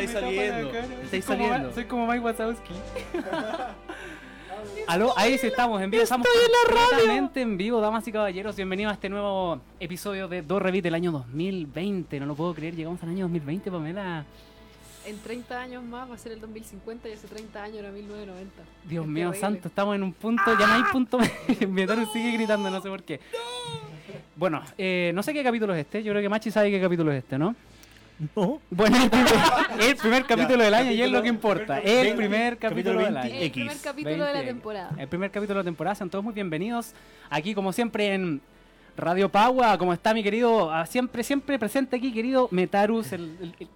estáis saliendo. Estáis Soy como, saliendo. soy como Mike Wazowski. Aló, ahí sí estamos en vivo. Estamos completamente en vivo, damas y caballeros. Bienvenidos a este nuevo episodio de Do Revit del año 2020. No lo puedo creer, llegamos al año 2020, Pamela. En 30 años más va a ser el 2050 y hace 30 años era 1990. Dios Es mío terrible. santo, estamos en un punto, ya no hay punto. Metaru sigue gritando, no sé por qué. Bueno, eh, no sé qué capítulo es este. Yo creo que Machi sabe qué capítulo es este, ¿no? No. Bueno, el primer, el primer capítulo del año y es lo que capítulo- importa. El primer capítulo del año. El primer capítulo de la 20. temporada. El primer capítulo de la temporada. Sean todos muy bienvenidos. Aquí, como siempre, en Radio Pagua. ¿Cómo está mi querido? ah, Siempre, siempre presente aquí, querido Metarus, el, el- el-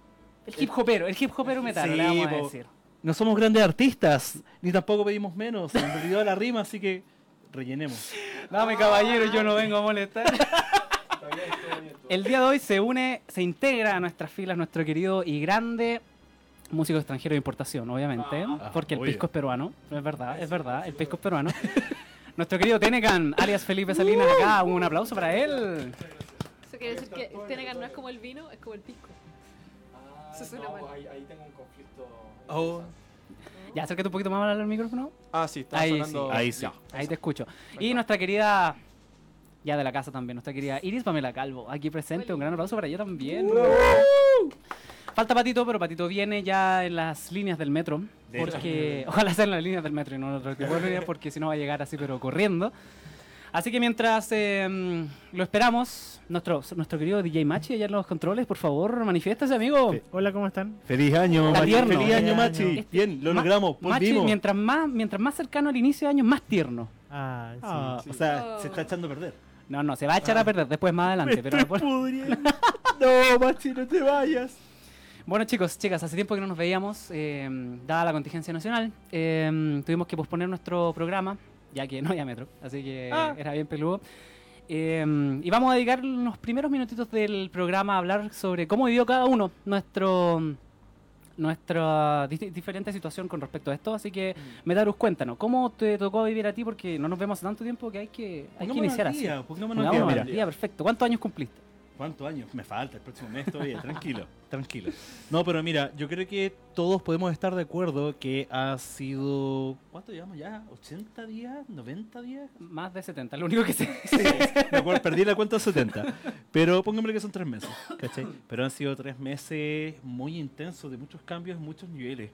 el hip hopero. El hip hopero Metaru, Sí, le vamos a decir. No somos grandes artistas, ni tampoco pedimos menos. En realidad la rima, así que rellenemos. Dame, caballero, yo no vengo a molestar. El día de hoy se une, se integra a nuestras filas nuestro querido y grande músico extranjero de importación, obviamente, porque el obvio. pisco es peruano, es verdad, es verdad, el pisco es peruano. nuestro querido Tenecan, alias Felipe Salinas, acá, un aplauso para él. Eso quiere decir que Tenegan no es como el vino, es como el pisco. Eso suena mal. ahí, ahí tengo un conflicto. Oh, Ya, acércate un poquito más al micrófono. Ah, sí, está Ahí sonando. sí. Ahí sí. Ya. Ahí te escucho. Y nuestra querida, ya de la casa también, nuestra querida Iris Pamela Calvo, aquí presente. Un gran aplauso para ella también. Falta Patito, pero Patito viene ya en las líneas del metro. De Porque, ojalá sea en las líneas del metro y no en otro tipo de líneas, porque si no va a llegar así, pero corriendo. Así que mientras eh, lo esperamos, nuestro, nuestro querido DJ Machi allá en los controles, por favor, manifiéstese, amigo. Hola, ¿cómo están? Feliz año, Machi. Feliz año, Machi. año. Este- Bien, lo Ma- logramos. Machi, mientras más, mientras más cercano al inicio de año, más tierno. Ah, sí. Ah, o sea, se está echando a perder. No, no, se va a echar a perder después más adelante. Pero por- no, Machi, no te vayas. Bueno chicos, chicas, hace tiempo que no nos veíamos, eh, dada la contingencia nacional, eh, tuvimos que posponer nuestro programa, ya que no había metro, así que Ah. era bien peludo. Eh, y vamos a dedicar los primeros minutitos del programa a hablar sobre cómo vivió cada uno nuestro nuestra di- diferente situación con respecto a esto, así que Metarus, cuéntanos, ¿cómo te tocó vivir a ti? Porque no nos vemos hace tanto tiempo que hay que, hay que iniciar así. mira. día, perfecto. ¿Cuántos años cumpliste? ¿Cuántos años? Me falta el próximo mes todavía. Tranquilo, tranquilo. No, pero mira, yo creo que todos podemos estar de acuerdo que ha sido. ¿Cuánto llevamos ya? ¿80 días? ¿90 días? Más de 70, lo único que sé. Sí, me acuerdo, perdí la cuenta de 70. Pero pónganme que son tres meses, ¿cachai? Pero han sido tres meses muy intensos, de muchos cambios, muchos niveles.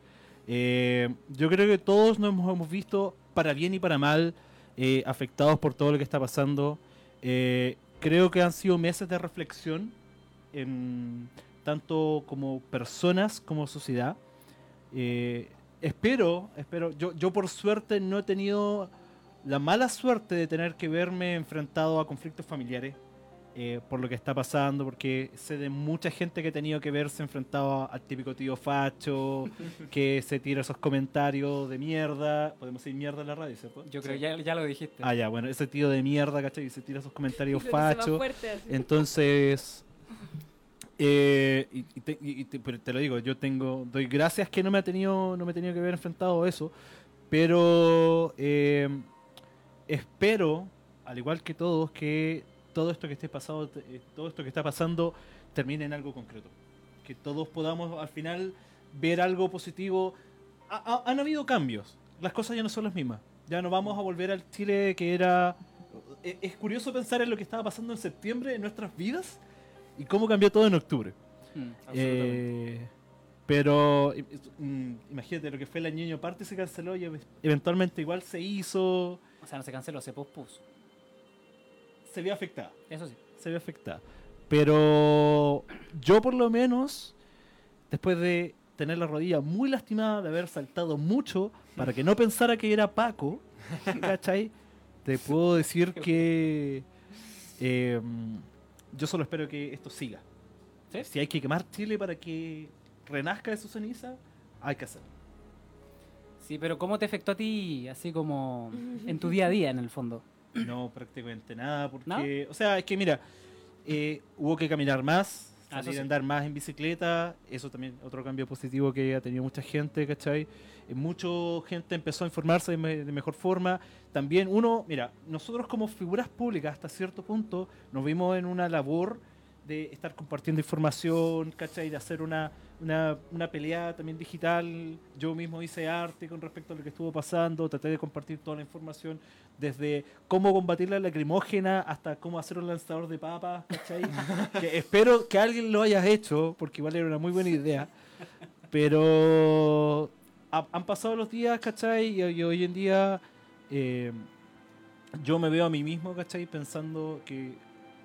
Eh, yo creo que todos nos hemos, hemos visto, para bien y para mal, eh, afectados por todo lo que está pasando. Eh, creo que han sido meses de reflexión, en, tanto como personas como sociedad. Eh, espero, espero, yo, yo por suerte no he tenido la mala suerte de tener que verme enfrentado a conflictos familiares eh, por lo que está pasando, porque sé de mucha gente que ha tenido que verse enfrentado al típico tío facho, que se tira esos comentarios de mierda. Podemos decir mierda en la radio, ¿cierto? Yo creo que ya, ya lo dijiste. Ah, ya, bueno, ese tío de mierda, ¿cachai? Y se tira esos comentarios fachos. Entonces, eh, y, y te, y te- pero te lo digo, yo tengo, doy gracias que no me ha tenido, no me he tenido que ver enfrentado a eso, pero eh, espero, al igual que todos, que todo esto que esté pasado, eh, todo esto que está pasando termine en algo concreto, que todos podamos al final ver algo positivo. Ha- ha- han habido cambios, las cosas ya no son las mismas, ya no vamos a volver al Chile que era e- es curioso pensar en lo que estaba pasando en septiembre en nuestras vidas y cómo cambió todo en octubre. Mm. Eh, pero mm, imagínate, lo que fue el año parte se canceló y ev- eventualmente igual se hizo, O sea, no se canceló, se pospuso. Se vio afectada, Eso sí. se vio afectada. Pero yo por lo menos, después de tener la rodilla muy lastimada, de haber saltado mucho para que no pensara que era Paco, ¿cachai? Te puedo decir que eh, yo solo espero que esto siga. ¿Sí? Si hay que quemar Chile para que renazca de su ceniza, hay que hacerlo. Sí, pero ¿cómo te afectó a ti, así como en tu día a día, en el fondo? No, prácticamente nada, porque, ¿No? o sea, es que mira, eh, hubo que caminar más, Ah, eso salir sí. a andar más en bicicleta, eso también otro cambio positivo que ha tenido mucha gente, ¿cachai? Eh, mucha gente empezó a informarse de, me- de mejor forma. También uno, mira, nosotros como figuras públicas hasta cierto punto nos vimos en una labor de estar compartiendo información, ¿cachai? De hacer una, una, una pelea también digital. Yo mismo hice arte con respecto a lo que estuvo pasando, traté de compartir toda la información, desde cómo combatir la lacrimógena hasta cómo hacer un lanzador de papas, ¿cachai? que espero que alguien lo haya hecho, porque igual era una muy buena idea. Pero ha- han pasado los días, ¿cachai? Y, y hoy en día eh, yo me veo a mí mismo, ¿cachai? Pensando que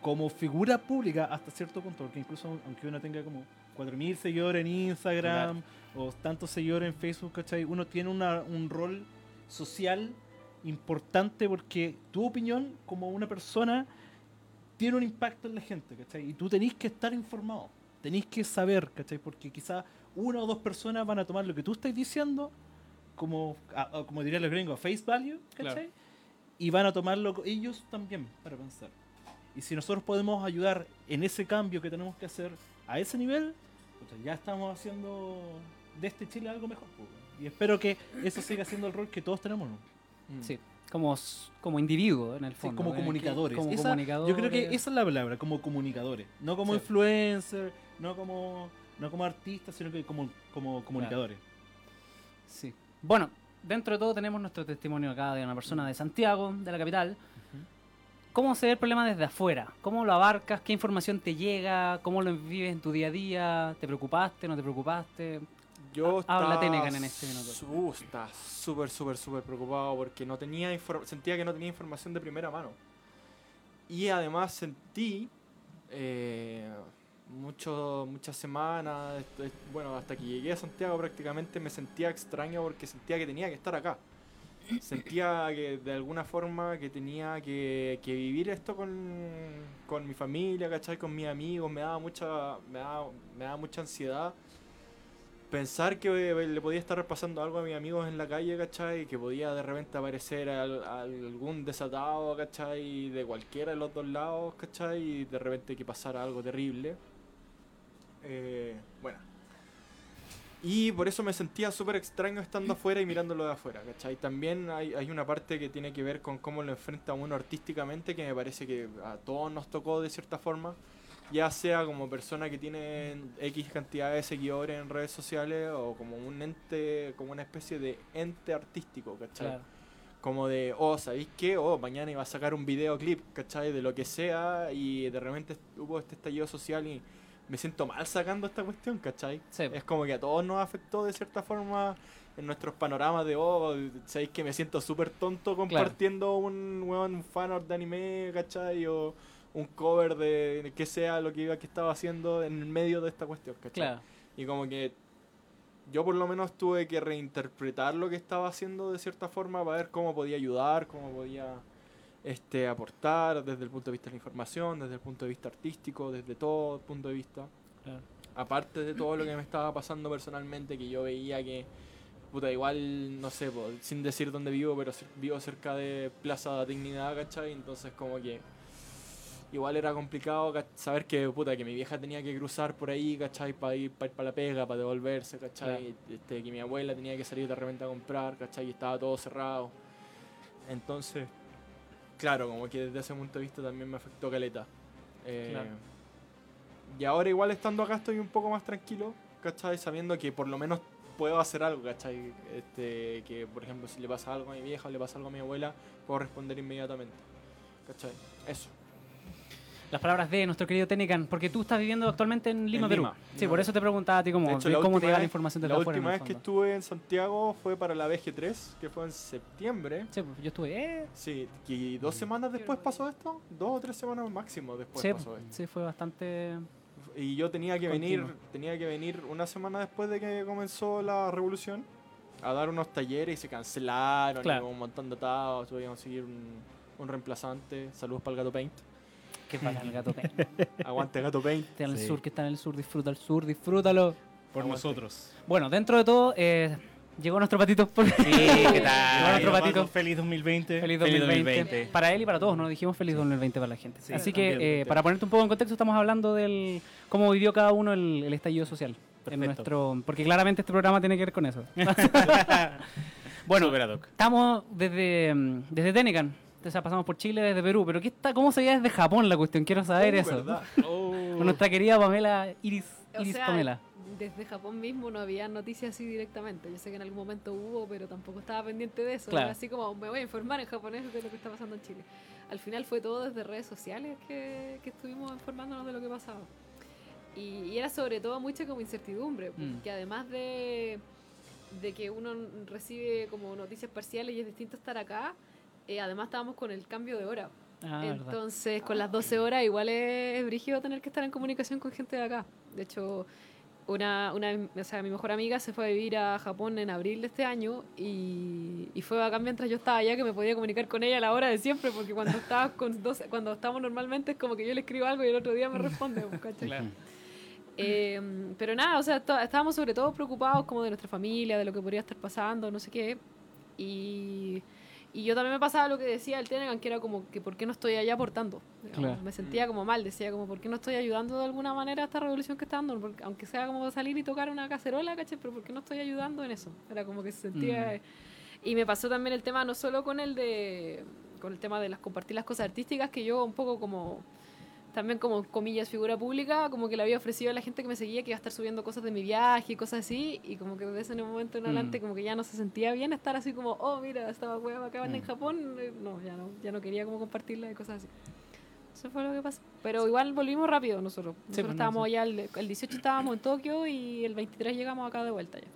como figura pública hasta cierto punto, porque incluso aunque uno tenga como 4.000 seguidores en Instagram o tantos seguidores en Facebook, ¿cachai? Uno tiene una- un rol social importante porque tu opinión como una persona tiene un impacto en la gente, ¿cachai? Y tú tenés que estar informado, tenés que saber, ¿cachai? Porque quizá una o dos personas van a tomar lo que tú estás diciendo como, a- a- como dirían los gringos, face value, ¿cachai? Claro. Y van a tomarlo ellos también para pensar. Y si nosotros podemos ayudar en ese cambio que tenemos que hacer a ese nivel, ya estamos haciendo de este Chile algo mejor. weón. Y espero que eso siga siendo el rol que todos tenemos. ¿no? Mm. Sí, como, como individuo en el Sí, fondo. como el que- comunicadores. como Esa- comunicadores. Yo creo que esa es la palabra, como comunicadores. No como Sí. influencer, no como, no como artistas, sino que como, como comunicadores. Sí. Bueno, dentro de todo tenemos nuestro testimonio acá de una persona de Santiago, de la capital. ¿Cómo se ve el problema desde afuera? ¿Cómo lo abarcas? ¿Qué información te llega? ¿Cómo lo vives en tu día a día? ¿Te preocupaste? ¿No te preocupaste? Yo estaba en este minuto. estaba súper, súper, súper preocupado porque no tenía sentía que no tenía información de primera mano. Y además sentí eh, mucho, muchas semanas, bueno, hasta que llegué a Santiago prácticamente me sentía extraño porque sentía que tenía que estar acá. Sentía que de alguna forma que tenía que, que vivir esto con, con mi familia, ¿cachai? Con mis amigos, me daba mucha, me daba, me daba mucha ansiedad pensar que eh, le podía estar pasando algo a mis amigos en la calle, ¿cachai? Que podía de repente aparecer al- algún desatado, ¿cachai? De cualquiera de los dos lados, ¿cachai? Y de repente que pasara algo terrible. Eh, bueno. Y por eso me sentía súper extraño estando afuera y mirándolo de afuera, ¿cachai? También hay, hay una parte que tiene que ver con cómo lo enfrenta uno artísticamente, que me parece que a todos nos tocó de cierta forma ya sea como persona que tiene X cantidad de seguidores en redes sociales o como un ente, como una especie de ente artístico, ¿cachai? Claro. Como de, oh, ¿sabéis qué? Oh, mañana iba a sacar un videoclip, ¿cachai? De lo que sea y de repente hubo este estallido social y me siento mal sacando esta cuestión, ¿cachai? Sí. Es como que a todos nos afectó de cierta forma en nuestros panoramas de, oh, ¿sabéis que me siento súper tonto compartiendo un, weón, un fanart de anime, ¿cachai? O un cover de que sea lo que iba que estaba haciendo en el medio de esta cuestión, ¿cachai? Claro. Y como que yo por lo menos tuve que reinterpretar lo que estaba haciendo de cierta forma para ver cómo podía ayudar, cómo podía este, aportar desde el punto de vista de la información, desde el punto de vista artístico, desde todo punto de vista. Claro. Aparte de todo lo que me estaba pasando personalmente, que yo veía que, puta, igual, no sé, po, sin decir dónde vivo, pero vivo cerca de Plaza Dignidad, ¿cachai? Entonces como que igual era complicado saber que puta que mi vieja tenía que cruzar por ahí, ¿cachai? Para ir para la pega, para devolverse, ¿cachai? Este, que mi abuela tenía que salir de repente a comprar, ¿cachai? Y estaba todo cerrado. Entonces, claro, como que desde ese punto de vista también me afectó caleta. Eh, Claro. Y ahora igual estando acá estoy un poco más tranquilo, ¿cachai? Sabiendo que por lo menos puedo hacer algo, ¿cachai? Este, que por ejemplo si le pasa algo a mi vieja o le pasa algo a mi abuela, puedo responder inmediatamente. ¿Cachai? Eso. Las palabras de nuestro querido Tenecan, porque tú estás viviendo actualmente en Lima, En Perú. Lima, Sí, Lima, por eso te preguntaba a ti cómo, hecho, cómo te llega la información de La última vez que estuve en Santiago fue para la VG3, que fue en septiembre. Sí, pues, yo estuve. Eh, Sí, y dos semanas después pasó esto, dos o tres semanas máximo después sí, pasó esto. sí, fue bastante. Y yo tenía que venir, tenía que venir una semana después de que comenzó la revolución a dar unos talleres y se cancelaron, Claro. y un montón de atados, tuve que conseguir un, un reemplazante. Saludos para el Gato Paint. Qué bacán el gato Peña. Aguante Gato Paint. Está en el Sí. sur, que está en el sur, disfruta el sur, disfrútalo. Por Aguante. nosotros. Bueno, dentro de todo, eh, llegó nuestro patito. Por... Sí, ¿qué Llegó tal? nuestro patito. Feliz 2020. Feliz 2020. Para él y para todos, ¿no? Dijimos feliz 2020 para la gente. Sí, Así que, también, eh, para ponerte un poco en contexto, estamos hablando del cómo vivió cada uno el, el estallido social. En Perfecto. nuestro, porque claramente este programa tiene que ver con eso. bueno, Super ad hoc. estamos desde, mm, desde Tenecan. Entonces pasamos por Chile, desde Perú. Pero ¿qué está, ¿cómo se veía desde Japón la cuestión? Quiero saber Oh, eso. Con nuestra querida Pamela Iris, O Iris sea, Pamela. desde Japón mismo no había noticias así directamente. Yo sé que en algún momento hubo, pero tampoco estaba pendiente de eso. Claro. Era así como, me voy a informar en japonés de lo que está pasando en Chile. Al final fue todo desde redes sociales que, que estuvimos informándonos de lo que pasaba. Y, y era sobre todo mucha como incertidumbre, Mm. porque además de, de que uno recibe como noticias parciales y es distinto estar acá, eh, además estábamos con el cambio de hora. Ah, verdad. Entonces, con las 12 horas igual es, brígido tener que estar en comunicación con gente de acá. De hecho, una, una, o sea, mi mejor amiga se fue a vivir a Japón en abril de este año y, y fue acá mientras yo estaba allá que me podía comunicar con ella a la hora de siempre, porque cuando estaba con 12, cuando estamos normalmente es como que yo le escribo algo y el otro día me responde. Eh, pero nada, o sea, estábamos sobre todo preocupados como de nuestra familia, de lo que podría estar pasando, no sé qué. Y, y yo también me pasaba lo que decía el Tenegan, que era como que por qué no estoy allá aportando. Claro. Me sentía como mal, decía como por qué no estoy ayudando de alguna manera a esta revolución que está dando, porque, aunque sea como salir y tocar una cacerola, ¿cachai? Pero por qué no estoy ayudando en eso. Era como que se sentía... Y me pasó también el tema, no solo con el de con el tema de las compartir las cosas artísticas, que yo un poco como también como comillas figura pública, como que le había ofrecido a la gente que me seguía que iba a estar subiendo cosas de mi viaje y cosas así, y como que desde ese momento en adelante Mm. como que ya no se sentía bien estar así como, oh mira, estaba hueva acá en Mm. Japón, eh, no, ya no, ya no quería como compartirla y cosas así. Eso fue lo que pasó. Pero igual volvimos rápido nosotros. Nosotros pues no, estábamos sí. ya, el, el 18 estábamos en Tokio y el 23 llegamos acá de vuelta ya.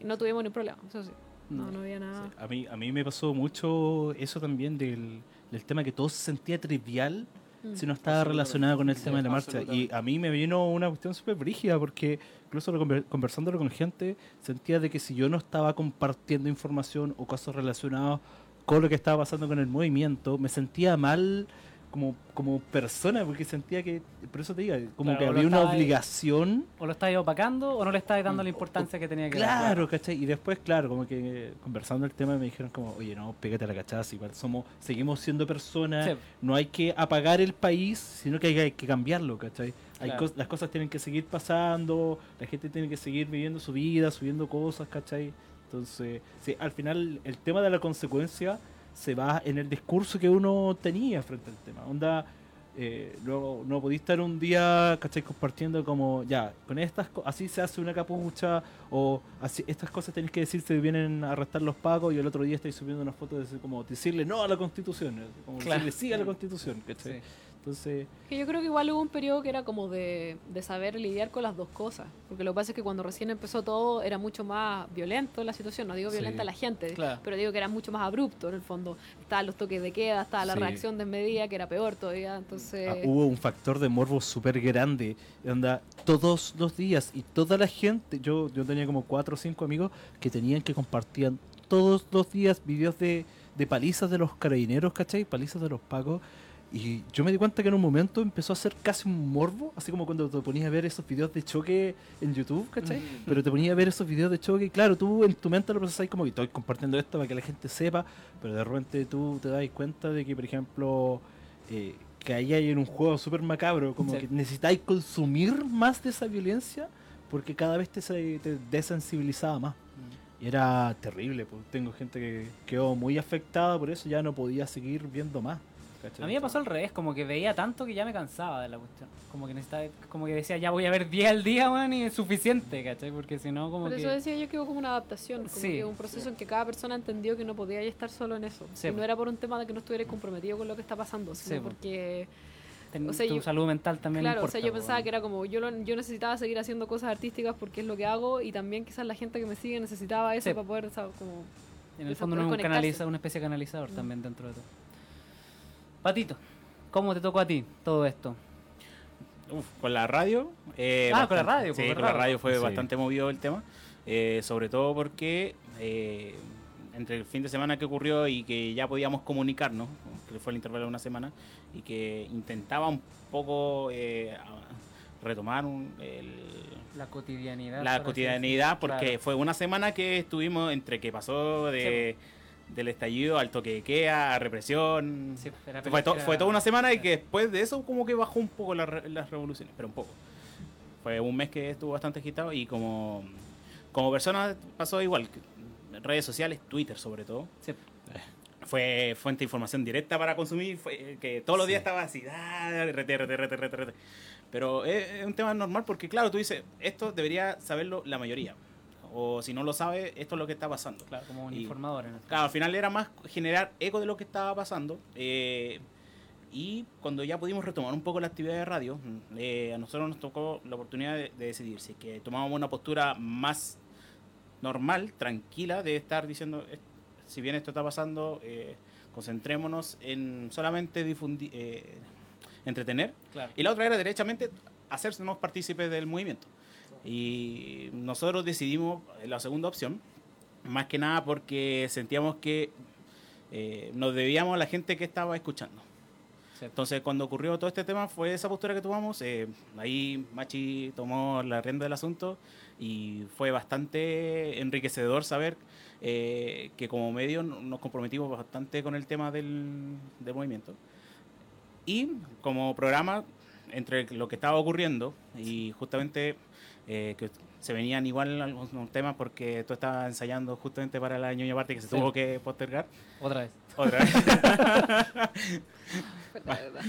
Y no tuvimos ningún problema, eso sí. No, Mm. no había nada. A mí, a mí me pasó mucho eso también del, del tema que todo se sentía trivial Mm. Si no estaba relacionado con el tema de la marcha. Y a mí me vino una cuestión súper brígida porque incluso lo conver- conversándolo con gente, sentía de que si yo no estaba compartiendo información o cosas relacionadas con lo que estaba pasando con el movimiento, me sentía mal como, como persona porque sentía que, por eso te digo, como Claro, que o había una obligación O lo estáis opacando o no le estáis dando la importancia que tenía que dar. Claro, ¿cachai? Y después, claro, como que eh, conversando el tema me dijeron como, oye, no, pégate a la cachaza, igual somos, seguimos siendo personas, Sí. no hay que apagar el país, sino que hay, hay que cambiarlo, ¿cachai? Hay Claro. cos- las cosas tienen que seguir pasando, la gente tiene que seguir viviendo su vida, subiendo cosas, ¿cachai? Entonces, sí, al final el tema de la consecuencia se va en el discurso que uno tenía frente al tema. Onda, eh, luego no podéis estar un día, ¿cachai? Compartiendo como, ya, con estas así se hace una capucha, o así, estas cosas tenéis que decir si vienen a arrestar los pagos, y el otro día estáis subiendo una foto de decir, como decirle no a la constitución, eh, como Claro. decirle sí a la constitución, ¿cachai? Sí. Entonces, Que yo creo que igual hubo un periodo que era como de, de saber lidiar con las dos cosas. Porque lo que pasa es que cuando recién empezó todo era mucho más violento la situación. No digo Sí. violenta la gente, Claro. pero digo que era mucho más abrupto en el fondo. Estaban los toques de queda, estaba la Sí. reacción desmedida, que era peor todavía. Entonces, ah, hubo un factor de morbo súper grande, onda, todos los días, y toda la gente, yo, yo tenía como cuatro o cinco amigos que tenían que compartían todos los días videos de, de palizas de los carabineros, ¿cachai? Palizas de los pagos. Y yo me di cuenta que en un momento empezó a ser casi un morbo, así como cuando te ponías a ver esos videos de choque en YouTube, ¿cachai? Pero te ponías a ver esos videos de choque y claro, tú en tu mente lo procesás como que estoy compartiendo esto para que la gente sepa, pero de repente tú te das cuenta de que, por ejemplo, eh, que ahí hay en un juego súper macabro, como Sí. que necesitáis consumir más de esa violencia porque cada vez te, te desensibilizaba más. Y era terrible, pues tengo gente que quedó muy afectada por eso, ya no podía seguir viendo más. ¿Cachai? A mí me pasó al revés, como que veía tanto que ya me cansaba de la cuestión. Como que necesitaba, como que decía, ya voy a ver 10 al día, weón, y es suficiente, ¿cachai? Porque si no, como por que... eso decía yo que hubo como una adaptación, como Sí. que un proceso en que cada persona entendió que no podía estar solo en eso. Sí, y no era por un tema de que no estuviera comprometido con lo que está pasando, sino Sí, po. porque ten- o sea, tu yo- salud mental también Claro, importa, o sea, yo pensaba que era como yo, lo- yo necesitaba seguir haciendo cosas artísticas porque es lo que hago y también quizás la gente que me sigue necesitaba eso Sí. para poder, ¿sabes? Como, En el fondo no es un canaliza, una especie de canalizador Mm. también dentro de todo. Patito, ¿cómo te tocó a ti todo esto? Uf, con la radio. eh, Ah, con la radio, Sí, con la radio fue Sí. bastante movido el tema. eh, sobre todo porque eh, entre el fin de semana que ocurrió y que ya podíamos comunicarnos, que fue el intervalo de una semana, y que intentaba un poco eh, retomar un- el, La cotidianidad. la cotidianidad, porque Claro. fue una semana que estuvimos entre que pasó de, del estallido al toque de queda, a represión. Sí, era- Fue, to- era- fue toda una semana y que después de eso como que bajó un poco la las revoluciones, pero un poco. Fue un mes que estuvo bastante agitado y como, como persona pasó igual. Redes sociales, Twitter sobre todo. Sí. Fue fuente de información directa para consumir, fue que todos los días estaba así, ah, RT, RT, RT, RT, RT. Pero es, es un tema normal porque, claro, tú dices, esto debería saberlo la mayoría. O si no lo sabe, esto es lo que está pasando. Claro, como un Y- informador. En este Claro, al final era más generar eco de lo que estaba pasando. eh, y cuando ya pudimos retomar un poco la actividad de radio, mm, eh, a nosotros nos tocó la oportunidad de, de decidir si es que tomábamos una postura más normal, tranquila, de estar diciendo, eh, si bien esto está pasando, eh, concentrémonos en solamente difundir, entretener. Claro. Y la otra era derechamente hacernos partícipes del movimiento. Y nosotros decidimos la segunda opción, más que nada porque sentíamos que eh, nos debíamos a la gente que estaba escuchando. Entonces, cuando ocurrió todo este tema, fue esa postura que tomamos. eh, ahí Machi tomó la rienda del asunto y fue bastante enriquecedor saber eh, que como medio nos comprometimos bastante con el tema del, del movimiento. Y como programa, entre lo que estaba ocurriendo y justamente eh, que se venían igual algunos temas porque tú estabas ensayando justamente para la ñoña parte que se Sí. tuvo que postergar. Otra vez. Otra vez.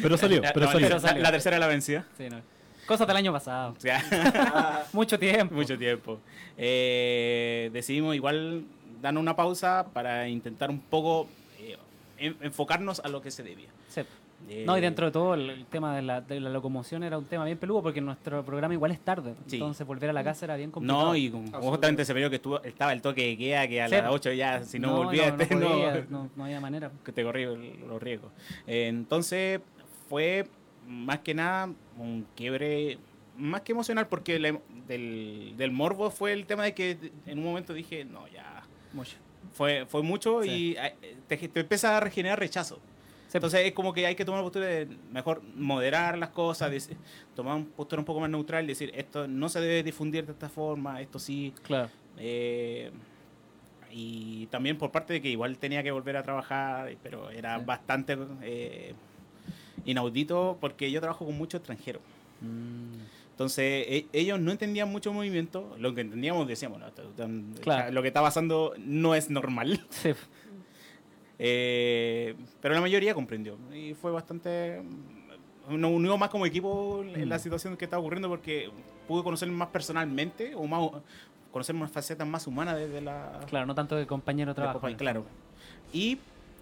Pero salió, La- pero salió. la- la tercera la vencida. Sí, no. Cosas del año pasado. O sea, Mucho tiempo. mucho tiempo. Eh, decidimos igual dar una pausa para intentar un poco eh, en- enfocarnos a lo que se debía. Sí. Eh, No, y dentro de todo el, el tema de la, de la locomoción era un tema bien peludo porque nuestro programa igual es tarde. Sí. Entonces volver a la casa era bien complicado. No, y justamente se vio que estuvo, estaba el toque de queda, que a Sí. las 8 ya, si no, volvías, no, no, no, podía, no- no había manera. que te corrí los riesgos. Eh, entonces fue más que nada un quiebre, más que emocional, porque del, del morbo fue el tema de que en un momento dije, no, ya, Mucho. fue, fue mucho Sí. y eh, te, te empieza a regenerar rechazo. Entonces es como que hay que tomar una postura de mejor moderar las cosas, tomar una postura un poco más neutral, decir esto no se debe difundir de esta forma, esto sí. Claro. eh, y también por parte de que igual tenía que volver a trabajar, pero era Sí. bastante eh, inaudito porque yo trabajo con mucho extranjero. Mm. Entonces e- ellos no entendían mucho movimiento, lo que entendíamos decíamos, no, Claro. lo que está pasando no es normal. Sí. Eh, pero la mayoría comprendió y fue bastante nos unió más como equipo en la Mm. situación que está ocurriendo porque pude conocer más personalmente o más conocer unas facetas más humanas desde la Claro, no tanto de compañero de de trabajo. compa- claro y,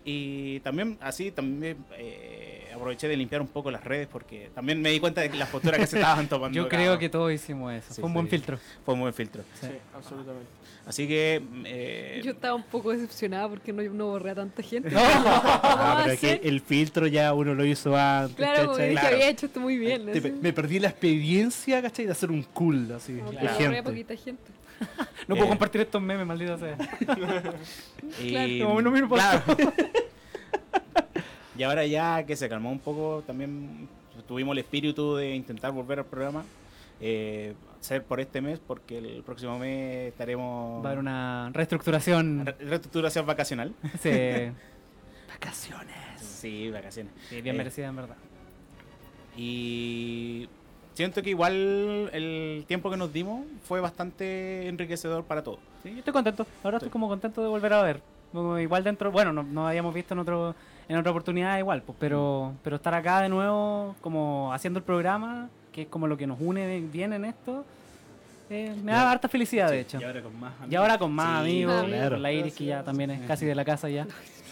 y también así también eh, aproveché de limpiar un poco las redes porque también me di cuenta de que las posturas que se estaban tomando Yo cada- creo que todos hicimos eso. Sí, fue un buen filtro. fue un buen filtro Sí. Sí, absolutamente. así que eh, Yo estaba un poco decepcionada porque no, no borré a tanta gente. No. Ah, pero es que el filtro ya uno lo hizo antes, Claro, Claro. había hecho esto muy bien. Te- me perdí la experiencia, ¿cachai? De hacer un cool, así, Como de Claro. borré a gente. poquita gente. No puedo Eh. compartir estos memes, maldita sea. y, Claro, no me claro. y ahora ya que se calmó un poco, también tuvimos el espíritu de intentar volver al programa. Eh, ser por este mes, porque el próximo mes estaremos Va a haber una reestructuración. re- reestructuración vacacional. Sí, Vacaciones. Sí, vacaciones. sí, bien Eh, merecida en verdad. Y siento que igual el tiempo que nos dimos fue bastante enriquecedor para todos. Sí, yo estoy contento. Ahora estoy como contento de volver a ver. Igual dentro, bueno, no, no habíamos visto en otro en otra oportunidad igual, pues, pero pero estar acá de nuevo como haciendo el programa, que es como lo que nos une bien en esto, eh, me da harta felicidad de hecho. Y ahora con más Y ahora con más Sí, amigos, claro. la Iris que ya también es casi de la casa ya.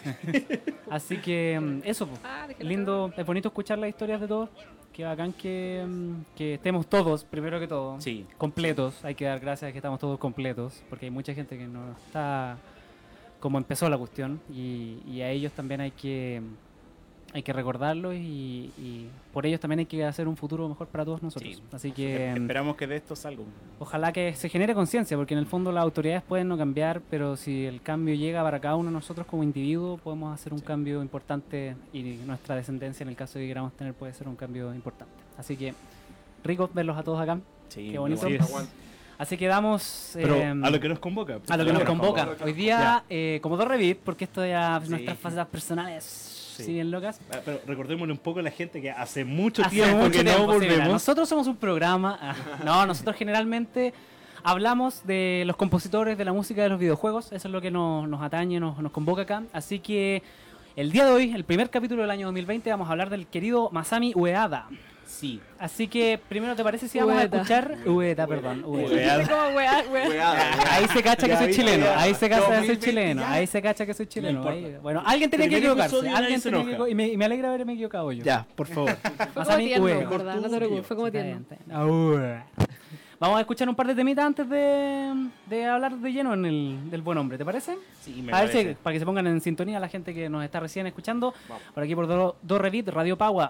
Así que mm, eso, pues. Ah, lindo, es bonito escuchar las historias de todos. Qué bacán que, mm, que estemos todos, primero que todo, Sí. completos. Hay que dar gracias a que estamos todos completos, porque hay mucha gente que no está como empezó la cuestión y, y a ellos también hay que hay que recordarlos y, y por ellos también hay que hacer un futuro mejor para todos nosotros. Sí. Así que mm, Esperamos que de esto salga. Ojalá que se genere conciencia, porque en el fondo las autoridades pueden no cambiar, pero si el cambio llega para cada uno de nosotros como individuo, podemos hacer un Sí. cambio importante y nuestra descendencia, en el caso de que queramos tener, puede ser un cambio importante. Así que, rico verlos a todos acá. Sí, Qué bonito. Así que damos Pero em, a lo que nos convoca. a lo que nos convoca. Hoy día, eh, como dos revit, porque esto ya Sí. nuestras facetas personales, Sí. si bien locas. Ah, Pero recordémosle un poco a la gente que hace mucho Hace tiempo mucho que tiempo, no sí, mira, volvemos. nosotros somos un programa. ah, no, nosotros generalmente hablamos de los compositores de la música de los videojuegos. Eso es lo que nos, nos atañe, nos, nos convoca acá. Así que el día de hoy, el primer capítulo del año 2020, vamos a hablar del querido Masami Ueada. Sí. Así que primero te parece si vamos a escuchar. Ueta, perdón. ueta. Como. Ahí se cacha que soy chileno, ahí se cacha que soy 2020 chileno, ahí se cacha que soy chileno. ahí- bueno, alguien tenía que equivocarse, alguien tenía que. Y me, y me alegra haberme equivocado yo. Ya, por favor. Fue Más a como mí, tierno, no te preocupes, fue como tierno. Vamos a escuchar un par de temitas antes de, de hablar de lleno en el, del buen hombre, ¿te parece? Sí, me a ver si, parece. para que se pongan en sintonía la gente que nos está recién escuchando. Vamos. Por aquí por Do, Do Revit, Radio Pagua.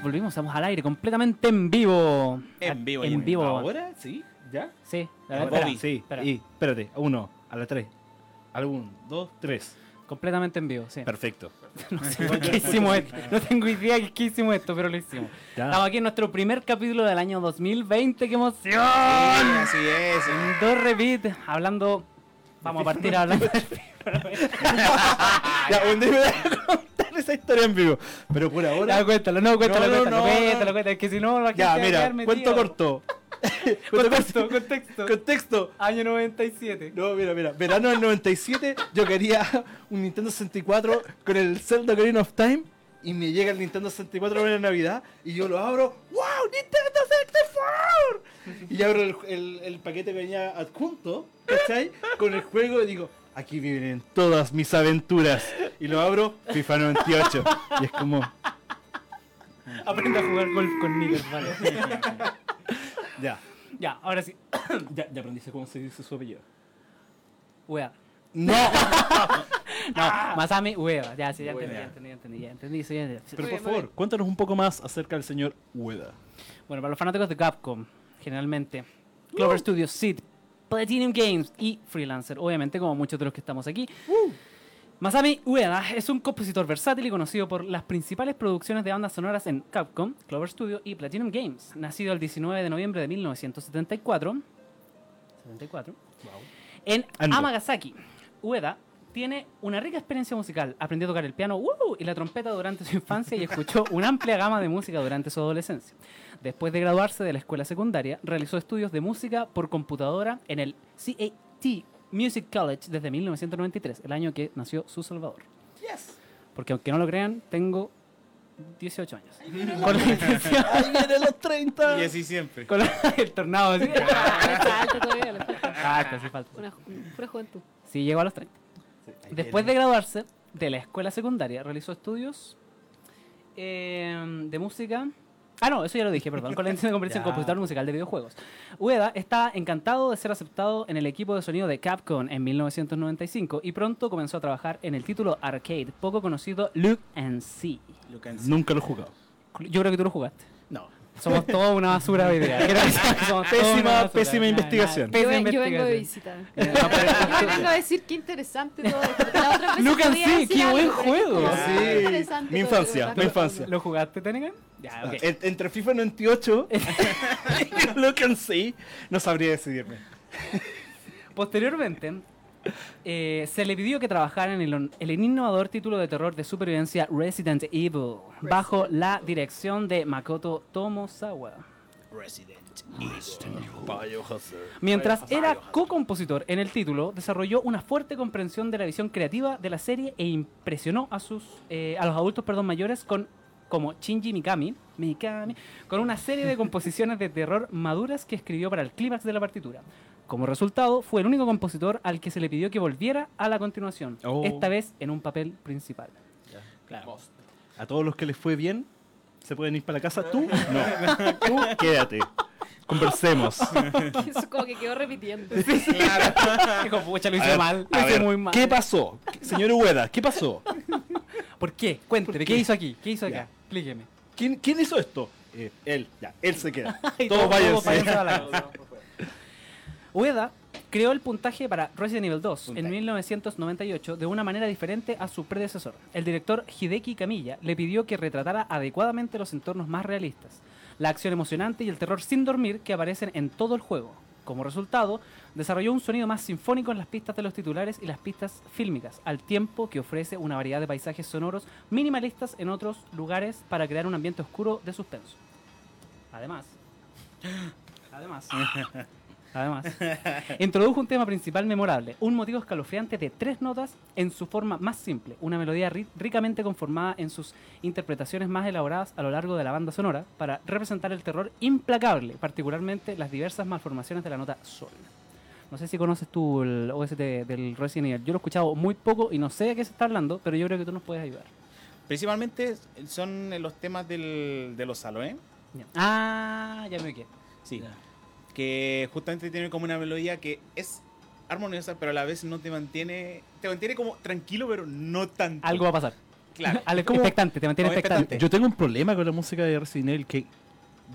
Volvimos, estamos al aire, completamente en vivo. En vivo, En en vivo. ¿Ahora? ¿Sí? ¿Ya? Sí, a ver, espera. Sí, espera. y espérate, a uno, a la tres. Al uno, dos, tres. completamente en vivo, sí. Perfecto. No sé por qué hicimos esto. No tengo idea de qué hicimos esto, pero lo hicimos. Ya. Estamos aquí en nuestro primer capítulo del año 2020. ¡Qué emoción! así es. En Dos repeat, hablando. Vamos a partir hablando. ya, un día esa historia en vivo. Pero por ahora. Ya, cuéntalo, no, cuéntalo, No, no, cuéntalo, no, cuéntalo, no. cuéntalo, es que si no, la gente Ya, va a mira, cuento corto. Contexto, contexto. Contexto. Año 97. No, mira, mira. Verano del 97, yo quería un Nintendo 64 con el Zelda Ocarina of Time. Y me llega el Nintendo 64 en Navidad. Y yo lo abro. ¡Wow! ¡Nintendo 64! Y abro el, el- el paquete que venía adjunto. ¿Cachai? Con el juego y digo. Aquí vienen todas mis aventuras. Y lo abro. FIFA 98. Y es como. Aprende a jugar golf con Nigel, vale. Ya. ya, ahora sí. Ya, ya aprendiste cómo se dice su apellido. Wea. ¡No! No, Masami Ueda. Ya, sí, ya entendí, ya entendí, ya entendí, ya entendí. sí, ya entendí. Pero por favor, cuéntanos un poco más acerca del señor Ueda. Bueno, para los fanáticos de Capcom, generalmente, Clover Studios, Sid, Platinum Games y Freelancer, obviamente como muchos de los que estamos aquí. Masami Ueda es un compositor versátil y conocido por las principales producciones de bandas sonoras en Capcom, Clover Studio y Platinum Games. Nacido el 19 de noviembre de 1974, 74, en Ando. Amagasaki, Ueda tiene una rica experiencia musical. Aprendió a tocar el piano ¡woo! y la trompeta durante su infancia y escuchó una amplia gama de música durante su adolescencia. Después de graduarse de la escuela secundaria, realizó estudios de música por computadora en el CAT Music College desde 1993, el año que nació su Salvador. Porque aunque no lo crean, tengo 18 años. Con la intención... ¡Ahí vienen los 30! Y así siempre. con la- el tornado así. Le falta todavía. Ah, sí falta. Una, pura juventud. Sí, llegó a los 30. Después de graduarse de la escuela secundaria, realizó estudios eh, de música. Ah, no, eso ya lo dije, perdón. Con la intención de convertirse en compositor musical de videojuegos. Ueda está encantado de ser aceptado en el equipo de sonido de Capcom en 1995 y pronto comenzó a trabajar en el título arcade poco conocido Look and See. Nunca lo he jugado. Yo creo que tú lo jugaste. No. Somos toda una basura de idea. Quiero decir que somos Pésima- pésima investigación. Yo, Pésima ven- yo vengo de visita. Eh, Yo vengo a decir qué interesante todo esto. La otra vez see, decir qué buen juego. Sí. Mi infancia, mi infancia. ¿Lo jugaste, Tenegan? Ya, ok. En- entre FIFA 98 y Look and See, no sabría decidirme. Posteriormente, eh, se le pidió que trabajara en el, el innovador título de terror de supervivencia Resident Evil, bajo la dirección de Makoto Tomosawa. Mientras era co-compositor en el título, desarrolló una fuerte comprensión de la visión creativa de la serie e impresionó a sus eh, a los adultos perdón, mayores con como Shinji Mikami, Mikami, con una serie de composiciones de terror maduras que escribió para el clímax de la partitura. Como resultado, fue el único compositor al que se le pidió que volviera a la continuación, Oh. esta vez en un papel principal. Claro. A todos los que les fue bien, se pueden ir para la casa. Tú, no. Tú, quédate. Conversemos. Eso como que quedó repitiendo. Dijo, pucha, lo A hice ver, mal, lo hice ver, muy mal. ¿Qué pasó? Señor Ueda, ¿qué pasó? ¿Por qué? Cuénteme, ¿Por ¿qué? qué? hizo aquí? ¿Qué hizo acá? Explíqueme. ¿Quién, quién hizo esto? Eh, él, ya, él se queda. Y Todos váyanse. a la. Ueda creó el puntaje para Resident Evil 2 en Puntaje. 1998 de una manera diferente a su predecesor. El director Hideki Kamiya le pidió que retratara adecuadamente los entornos más realistas, la acción emocionante y el terror sin dormir que aparecen en todo el juego. Como resultado, desarrolló un sonido más sinfónico en las pistas de los titulares y las pistas fílmicas, al tiempo que ofrece una variedad de paisajes sonoros minimalistas en otros lugares para crear un ambiente oscuro de suspenso. Además, además, además, introdujo un tema principal memorable, un motivo escalofriante de tres notas en su forma más simple, una melodía ri- ricamente conformada en sus interpretaciones más elaboradas a lo largo de la banda sonora para representar el terror implacable, particularmente las diversas malformaciones de la nota sol. No sé si conoces tú el OST del Resident Evil. Yo lo he escuchado muy poco y no sé de qué se está hablando, pero yo creo que tú nos puedes ayudar. Principalmente son los temas del, de los Saloe. Ya. Ah, ya me quedé. Sí. Ya. Que justamente tiene como una melodía que es armoniosa, pero a la vez no te mantiene. Te mantiene como tranquilo, pero no tanto. Algo va a pasar. Claro. Al- como- expectante, te mantiene expectante. Yo tengo un problema con la música de Resident Evil que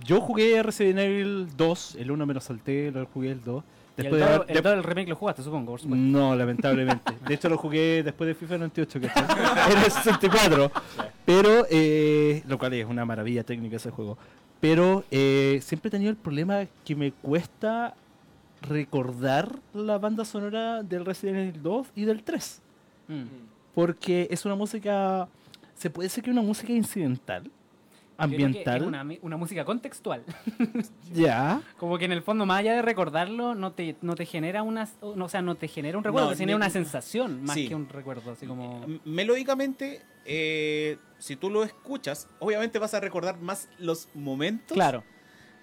yo jugué Resident Evil 2, el 1 me lo salté, lo jugué el 2 Y el Después de el todo el remake lo jugaste, supongo, por supuesto. No, lamentablemente. De hecho, lo jugué después de FIFA 98, que en el 64. Pero, eh, lo cual es una maravilla técnica ese juego. Pero eh, siempre he tenido el problema que me cuesta recordar la banda sonora del Resident Evil 2 y del 3. Mm. Porque es una música, se puede decir que es una música incidental, ambiental. Es una, una música contextual. Ya. Como que en el fondo, más allá de recordarlo, no te, no te genera una, no, o sea, no te genera un recuerdo, No, te genera ni- una sensación más Sí. que un recuerdo, así como... Melódicamente, eh, si tú lo escuchas, obviamente vas a recordar más los momentos Claro.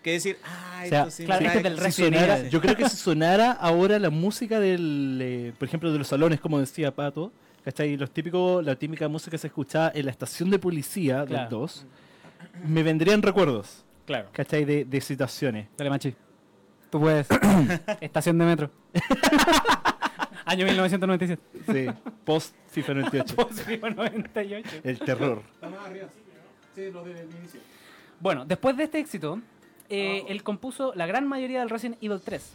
que decir, ah, O sea, esto sí claro, este trae- del Si sonara- yo creo que si sonara ahora la música del, eh, por ejemplo, de los salones, como decía Pato, ¿cachai? Los típicos, la típica música que se escuchaba en la estación de policía del Claro. 2, me vendrían recuerdos, Claro. ¿cachai? De, de situaciones. Dale, machi. Tú puedes. Estación de metro. Año 1997. Sí, post FIFA 98. Positivo 98. El terror. Bueno, después de este éxito, eh, él compuso la gran mayoría del Resident Evil 3.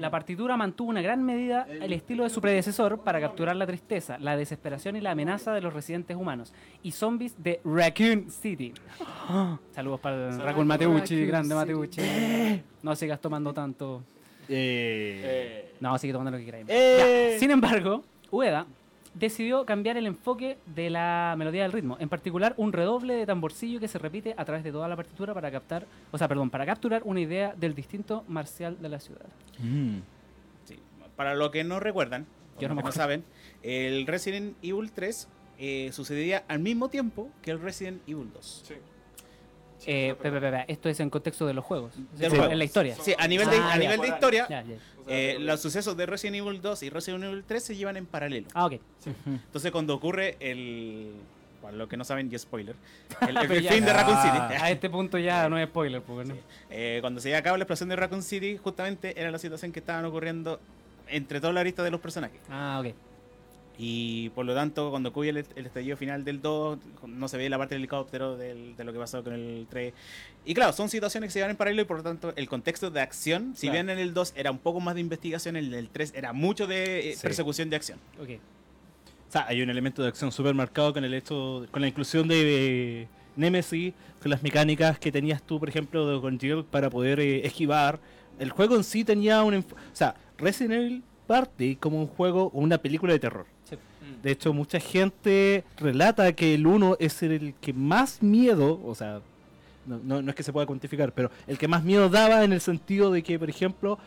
La partitura mantuvo una gran medida el estilo de su predecesor para capturar la tristeza, la desesperación y la amenaza de los residentes humanos y zombies de Raccoon City. Saludos para el Raccoon Mateucci, Raccoon grande City. Mateucci. No sigas tomando tanto. Eh, No, sigue tomando lo que queráis. Eh. Sin embargo, Ueda decidió cambiar el enfoque de la melodía del ritmo, en particular un redoble de tamborcillo que se repite a través de toda la partitura para captar, o sea, perdón, para capturar una idea del distinto marcial de la ciudad. mm. Sí. Para los que no recuerdan, Yo no me saben, el Resident Evil 3 eh, sucedía al mismo tiempo que el Resident Evil 2. sí. Eh, pe- pe- pe- esto es en contexto de los juegos, Sí, en la historia. Sí, a nivel de, Ah, a ya. nivel de historia, Ya, ya. Eh, lo- los sucesos de Resident Evil 2 y Resident Evil 3 se llevan en paralelo. Ah, ok. Entonces cuando ocurre el... Para los que no saben, y spoiler. El, el Pero ya- fin de Raccoon Ah. City. A este punto ya no es spoiler, pues, ¿no? Eh, cuando se lleva a cabo la explosión de Raccoon City, justamente era la situación que estaban ocurriendo entre todas las aristas de los personajes. Ah, ok. Y por lo tanto, cuando ocurre el, el estallido final del 2, no se ve la parte del helicóptero del- de lo que pasó con el 3. Y claro, son situaciones que se llevan en paralelo y por lo tanto el contexto de acción, si Claro. bien en el 2 era un poco más de investigación, en el 3 era mucho de eh, Sí. persecución de acción. Ok. O sea, hay un elemento de acción súper marcado con el hecho, con la inclusión de eh, Nemesis, con las mecánicas que tenías tú, por ejemplo, de- con Jill para poder eh, esquivar. El juego en sí tenía un... O sea, Resident Evil parte como un juego o una película de terror. De hecho, mucha gente relata que el 1 es el que más miedo, o sea, no, no- no es que se pueda cuantificar, pero el que más miedo daba en el sentido de que, por ejemplo,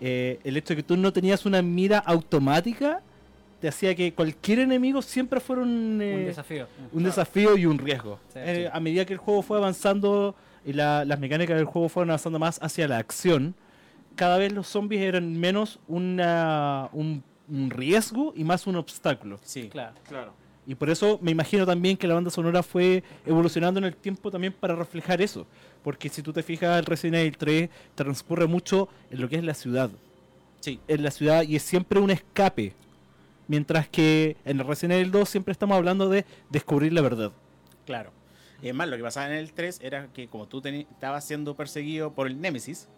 eh, el hecho de que tú no tenías una mira automática te hacía que cualquier enemigo siempre fuera un, eh, Un desafío. un desafío y un riesgo. Sí, Eh, sí. A medida que el juego fue avanzando y la- las mecánicas del juego fueron avanzando más hacia la acción, cada vez los zombies eran menos una, un, un riesgo y más un obstáculo. Sí. Claro. Claro. Y por eso me imagino también que la banda sonora fue evolucionando en el tiempo también para reflejar eso. Porque si tú te fijas, el Resident Evil 3 transcurre mucho en lo que es la ciudad. Sí. En la ciudad y es siempre un escape. Mientras que en el Resident Evil 2 siempre estamos hablando de descubrir la verdad. Claro. Y es más, lo que pasaba en el 3 era que como tú estabas siendo perseguido por el Némesis,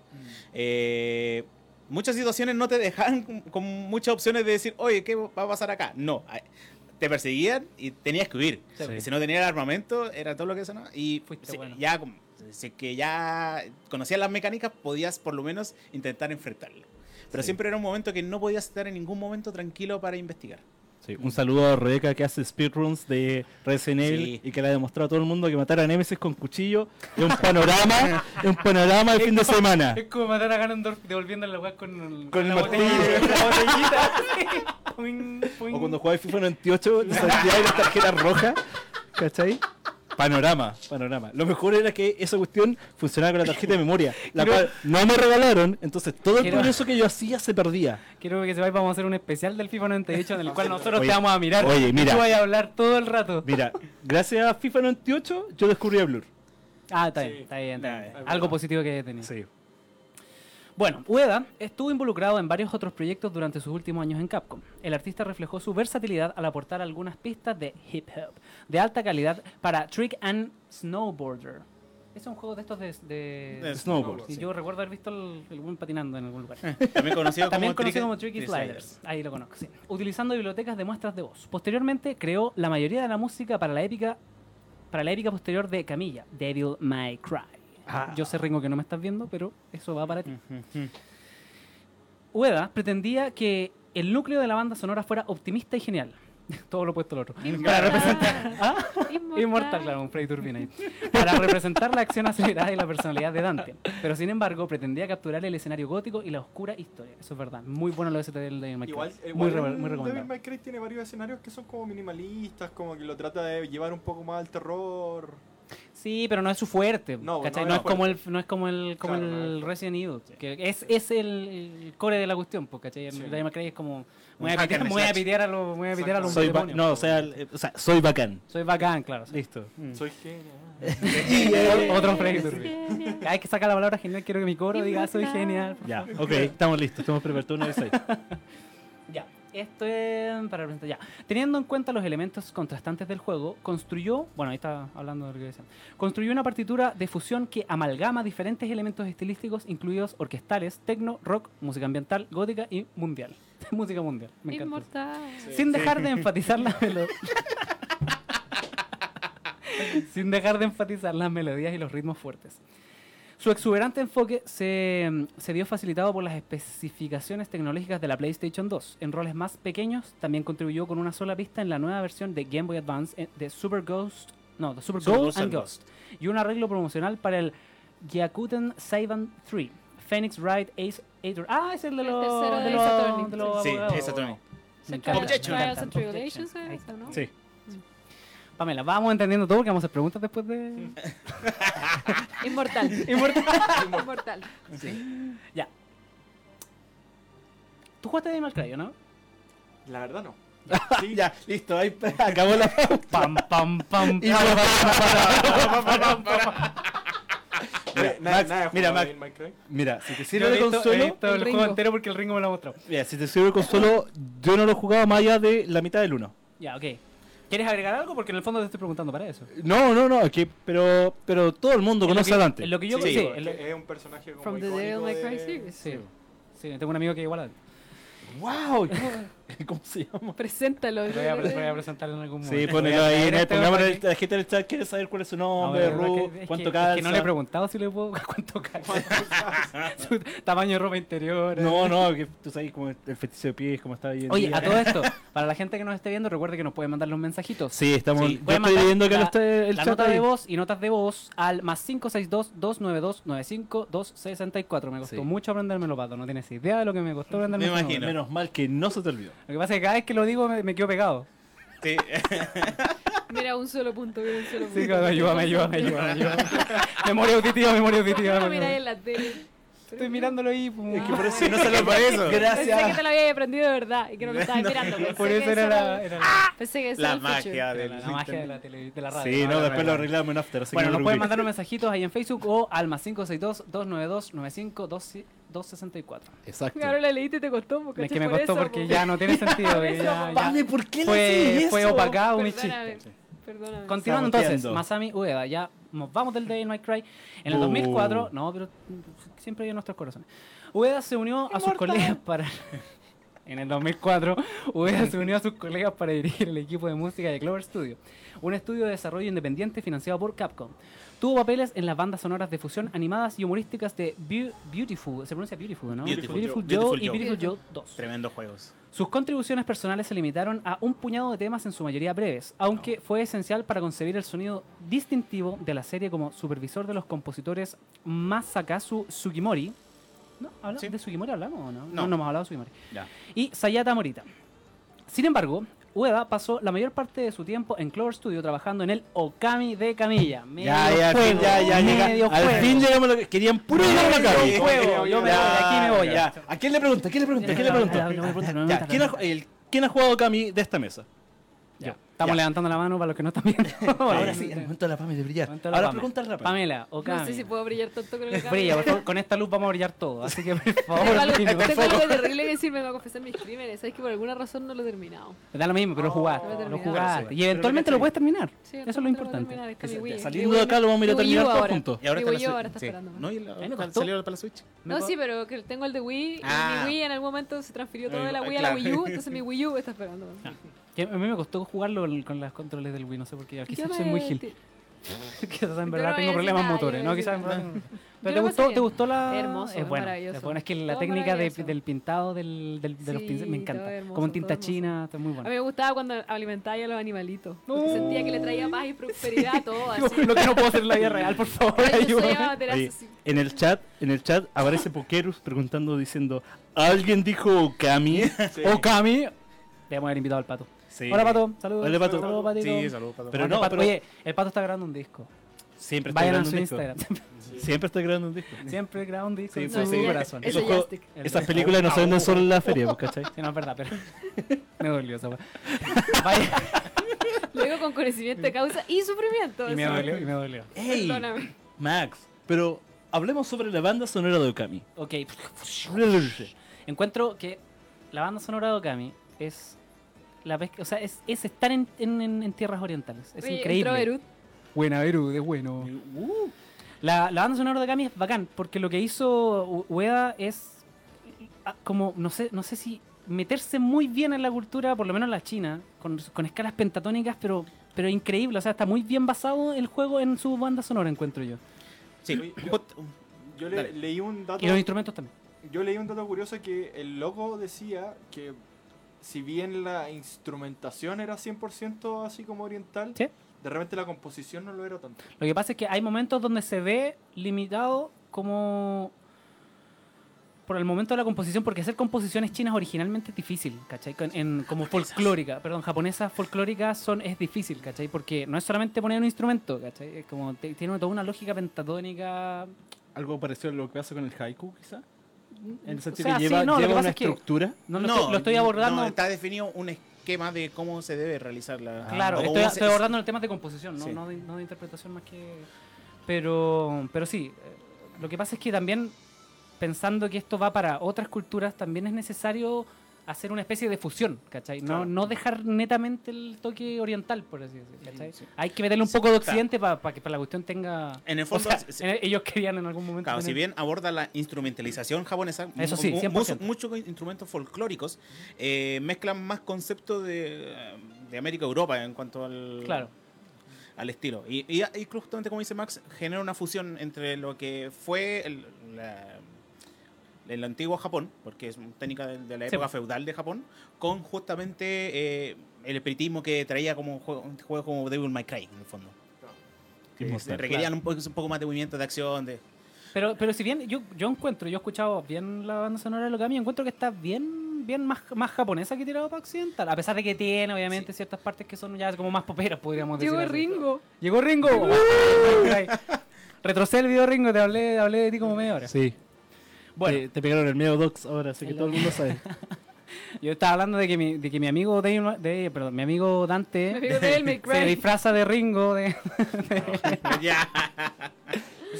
eh, muchas situaciones no te dejaban con, con muchas opciones de decir, oye, ¿qué va a pasar acá? No, te perseguían y tenías que huir. Sí. Y si no tenías el armamento, era todo lo que sonaba. Y Fuiste bueno. ya, que ya conocías las mecánicas, podías por lo menos intentar enfrentarlo. Pero Sí. siempre era un momento que no podías estar en ningún momento tranquilo para investigar. Sí, un saludo a Rebeca que hace speedruns de Resident Evil Sí. y que le ha demostrado a todo el mundo que matar a Nemesis con cuchillo es un panorama, es un panorama de fin de semana. Es como matar a Ganondorf devolviéndole la weá con, el- Con el la botellita. la botellita. Puing, puing. O cuando jugaba FIFA 98, te salía la tarjeta roja, ¿cachai? Panorama, panorama. Lo mejor era que esa cuestión funcionaba con la tarjeta de memoria, la Quiero- cual no me regalaron, entonces todo el Quiero- progreso que yo hacía se perdía. Quiero que sepáis, vamos a hacer un especial del FIFA 98 en el cual nosotros Oye, te vamos a mirar. oye, y mira. Tú vas a hablar todo el rato. Mira, gracias a FIFA 98 yo descubrí a Blur. Ah, está Sí. bien, está bien, está bien. Algo positivo que tenía. Sí. Bueno, Ueda estuvo involucrado en varios otros proyectos durante sus últimos años en Capcom. El artista reflejó su versatilidad al aportar algunas pistas de hip hop de alta calidad para Trick and Snowboarder. Es un juego de estos de... de- De Snowboard. Sí. Yo recuerdo haber visto el, el buen patinando en algún lugar. También conocido También como, conocido como Tricky Trick Sliders. Ahí lo conozco, sí. Utilizando bibliotecas de muestras de voz. Posteriormente creó la mayoría de la música para la épica para la épica posterior de Camilla, Devil May Cry. Ah. Yo sé, Ringo, que no me estás viendo, pero eso va para ti. Ueda pretendía que el núcleo de la banda sonora fuera optimista y genial. Todo lo opuesto al otro. Para representar... ¿Ah? Inmortal. Inmortal, claro, un Freddy Turbina ahí. Para representar la acción acelerada y la personalidad de Dante. Pero sin embargo, pretendía capturar el escenario gótico y la oscura historia. Eso es verdad. Muy bueno lo de ese del Devil May Cry. Igual, muy, igual re- muy Devil recomendable. May Cry tiene varios escenarios que son como minimalistas, como que lo trata de llevar un poco más al terror. Sí, pero no es su fuerte. No, no No, es como el, no es como el, como Claro, el es- Resident Evil. Que es, es el, el core de la cuestión, pues, ¿cachai? El Sí. Devil May Cry es como. Voy a pitear, voy a pitear a los, voy a pitear a los Soy demonios. no, o sea, el- o sea, soy bacán. Soy bacán, claro. sí. Listo. Soy genial. Otro Freddy Turbina. Cada vez que saca la palabra genial, quiero que mi coro diga soy genial. Ya, ok, estamos listos, estamos preparados. Una vez ahí. Esto es para presentar ya. Teniendo en cuenta los elementos contrastantes del juego, construyó, bueno, ahí está hablando de lo que decían, construyó una partitura de fusión que amalgama diferentes elementos estilísticos, incluidos orquestales, tecno, rock, música ambiental, gótica y mundial. música mundial, me encanta. eso. Inmortal. Sin dejar de enfatizar las melodías. Sin dejar de enfatizar las melodías y los ritmos fuertes. Su exuberante enfoque se, se vio facilitado por las especificaciones tecnológicas de la PlayStation 2. En roles más pequeños, también contribuyó con una sola pista en la nueva versión de Game Boy Advance eh, de Super Ghost, no, de Super, Super Gold Ghost and Ghost, y un arreglo promocional para el Gyakuten Saiban 3. Phoenix Wright Ace Ator. Ah, es el de El los, tercero de de los, de los Sí, abogados. Ace Attorney. Objection. ¿no? Sí. Pamela, vamos entendiendo todo porque vamos a hacer preguntas después de. Inmortal. Inmortal. Inmortal. ya. ¿Tú jugaste de Animal Cry, no? La verdad no. Sí, Ya, listo, ahí acabó la Pam, pam, pam. Mira, Max, ha mira, Max. Mira, si te sirve de consuelo, el, El juego entero porque el Ringo me lo ha mostrado. mira, si te sirve de consuelo, yo no lo he jugado más allá de la mitad del 1. Ya, ok. ¿Quieres agregar algo? Porque en el fondo te estoy preguntando para eso. No, no, no, es que, pero, pero todo el mundo conoce que- a Dante. lo que yo Sí, sí, porque es un personaje como From the Devil May Cry series. sí. Sí, tengo un amigo que igual a Dante. ¡Wow! ¿Cómo se llama? Preséntalo. Voy a, voy a presentar en algún momento. Sí, ponelo ahí, en el- este pongámoslo hombre en el- la gente del chat quiere saber cuál es su No, nombre, pero Ru, es que- cuánto calza. Es que no le he preguntado si le puedo cuánto calza. Su tamaño de ropa interior. No, no, que tú sabes como el fetiche de pies, cómo está ahí en Oye, día. a todo esto, para la gente que nos esté viendo, recuerde que nos puede mandar los mensajitos. Sí, estamos. Sí, yo estoy mandar viendo que la- no está el la chat nota ahí. de voz y notas de voz al más 562-292-95-264. Me costó Sí. mucho aprendérmelo, pato. No tienes idea de lo que me costó aprenderme Me imagino. Menos mal que no se te olvidó. Lo que pasa es que cada vez que lo digo me, me quedo pegado. Sí. Mira, un solo punto, mira, un solo punto. Sí, claro, ayúdame, ayúdame, ayúdame, ayúdame. memoria auditiva, memoria auditiva. No, mira en la tele. Estoy mirándolo ahí. Pum. Es que por eso no se lo para eso. Gracias. Pensé que te lo había aprendido de verdad y que no lo estabas no, mirando. Pensé por eso era, la, era la, ¡Ah! Pensé que la magia, de la, la magia de la, tele, de la radio. Sí, no, no después lo arreglamos en after. Bueno, nos pueden mandar unos mensajitos ahí en Facebook o al más 562 292 9527 2.64. Exacto. Ahora la leíste y te costó. Pues, es que me por costó eso, porque, pues. ya no tiene sentido. ya, ya. Pues. Vale, ¿por qué fue, eso? Fue opacado mi chiste. Perdóname. Continuando entonces. Masami Ueda, ya nos vamos del Day Night Cry. En el uh. 2004, no, pero siempre hay en nuestros corazones. Ueda se unió a sus colegas para... en el 2004, Ueda se unió a sus colegas para dirigir el equipo de música de Clover Studio, un estudio de desarrollo independiente financiado por Capcom. Tuvo papeles en las bandas sonoras de fusión animadas y humorísticas de Beau- Beautiful, se pronuncia Beautiful, ¿no? Beautiful Beautiful Joe. Joe Beautiful y. Beautiful Joe 2. Tremendos juegos. Sus contribuciones personales se limitaron a un puñado de temas en su mayoría breves, aunque fue esencial para concebir el sonido distintivo de la serie como supervisor de los compositores Masakazu Sugimori. ¿No? ¿Habla- Sí. ¿De Sugimori hablamos o no? No. no, hemos hablado de Sugimori. Ya. Y Sayata Morita. Sin embargo, Ueda pasó la mayor parte de su tiempo en Clover Studio trabajando en el Okami de Camilla. Medio Ya, ya, al fin, juego, ya, ya, llega- Al fin llegamos a lo que querían puro llegar a yo me voy, aquí me voy. Ya. ¿A quién le pregunta? ¿A quién le pregunta? ¿A quién le pregunta? ¿quién ha, el- ¿Quién ha jugado Kami de esta mesa? Estamos Ya. levantando la mano para los que no están viendo. Ahora sí, el momento de la Pame de brillar. Ahora Pame. pregunta rápida. Pamela, o No sé si puedo brillar tanto con el cambio. Brilla, por favor, con esta luz vamos a brillar todo. Así que, por favor, Tengo algo, por terrible que decir, me va a confesar mis crímenes. Sabes que por alguna razón no lo he terminado. Me da lo mismo, pero Oh, jugar. lo he Lo jugaste. Y eventualmente me lo puedes terminar. Sí, Eso es lo lo voy importante. terminar, está Que Wii. saliendo de acá lo vamos a ir a terminar todos juntos. Y ahora está ahora esperándome. ¿No? ¿Y la- A mí me cuál costó. salió para la Switch? No, sí, pero que tengo el de Wii Ah. y mi Wii en algún momento se transfirió todo de la Eh, Wii a la. Wii U, entonces mi Wii U está esperando. Que a mí me costó jugarlo con los controles del Wii, no sé por qué. Quizás me- soy muy gil. Quizás en verdad no tengo a problemas motores. No, a quizás. ¿Pero te gustó, te gustó la...? Hermoso, es bueno. maravilloso. Es bueno, es que la Todo técnica del pintado del, del- de los pinceles me encanta. hermoso, Como en tinta china, está muy A bueno. mí me gustaba cuando alimentaba a los animalitos. Porque sentía que le traía paz y prosperidad a todo. Así. Lo que no puedo hacer en la vida real, por favor, ayúdame. en el chat, en el chat aparece Pokerus preguntando diciendo, ¿alguien dijo Okami? Okami. Debemos haber invitado al pato. Sí. Hola, pato. Saludos. Hola, Pato. Saludos, patito. Sí, saludos. Pato. Pero no, Pato. pero- Oye, el pato está grabando un disco. Siempre está Vayan a grabando su un disco. Instagram. Siempre está grabando un disco. Siempre graba un disco Sí, en pues su sí. corazón. El- Esas películas no se venden solo en la feria, pues, ¿cachai? Sí, no es verdad, pero me dolió esa. Vaya, Luego con conocimiento de causa y sufrimiento. y me dolió, y me dolió. ¡Ey! Perdóname. Max, pero hablemos sobre la banda sonora de Okami. Ok. Encuentro que la banda sonora de Okami es la vez que- o sea, es, es estar en, en- en- en tierras orientales. Es Oye, increíble. entró Berut. Buena, Beru, de bueno. La, la banda sonora de Okami es bacán, porque lo que hizo Ueda es ah, como, no sé, no sé si meterse muy bien en la cultura, por lo menos la china, con, con escalas pentatónicas, pero, pero increíble. O sea, está muy bien basado el juego en su banda sonora, encuentro yo. Sí, yo- Yo le- leí un dato. Y los instrumentos también. Yo leí un dato curioso que el loco decía que si bien la instrumentación era 100% así como oriental, Sí. de repente la composición no lo era tanto. Lo que pasa es que hay momentos donde se ve limitado como por el momento de la composición, porque hacer composiciones chinas originalmente es difícil, ¿cachai? En, como folclórica, perdón, japonesas folclóricas son, es difícil, ¿cachai? Porque no es solamente poner un instrumento, ¿cachai? Es como, te- tiene toda una lógica pentatónica. Algo parecido a lo que pasa con el haiku, quizá. En el O sentido sea, que sí, lleva, no, lo que lleva pasa una es que- estructura. No lo, estoy, lo estoy abordando. no, está definido un esquema de cómo se debe realizar la. Claro, o estoy, abordando el tema de composición, ¿no? Sí. No, de, no de interpretación más que... Pero, pero sí, lo que pasa es que también, pensando que esto va para otras culturas, también es necesario hacer una especie de fusión, ¿cachai? No, Claro. no dejar netamente el toque oriental, por así decirlo, ¿cachai? Sí. Hay que meterle un poco de occidente para que para la cuestión tenga... En el o fondo, sea, en- ellos querían en algún momento... Claro, si bien aborda la instrumentalización japonesa, Eso sí, mu- mu- 100%. muchos instrumentos folclóricos eh, mezclan más conceptos de, de América-Europa en cuanto al, Claro. al estilo. Y, y, y justamente como dice Max, genera una fusión entre lo que fue el, la- el antiguo Japón, porque es una técnica de, de la Sí. época feudal de Japón, con justamente eh, el espiritismo que traía como juego, un juego como Devil May Cry, en el fondo. Que se claro. requerían un, poco, un poco más de movimiento, de acción, de... Pero, pero si bien yo, yo encuentro, yo he escuchado bien la banda sonora de Lokami, encuentro que está bien, bien más, más japonesa que tirado para occidental. A pesar de que tiene, obviamente, ciertas partes que son ya como más poperas, podríamos decir. Llegó así. Ringo. Llegó Ringo. Ay, Retrocede el video Ringo, te hablé, hablé de ti como media hora. Sí. Bueno. Te, te pegaron el medio docs ahora, así que todo el mundo sabe. Yo estaba hablando de que mi, de que mi amigo Dave- de, perdón, mi amigo Dante May se disfraza de Ringo de, ya.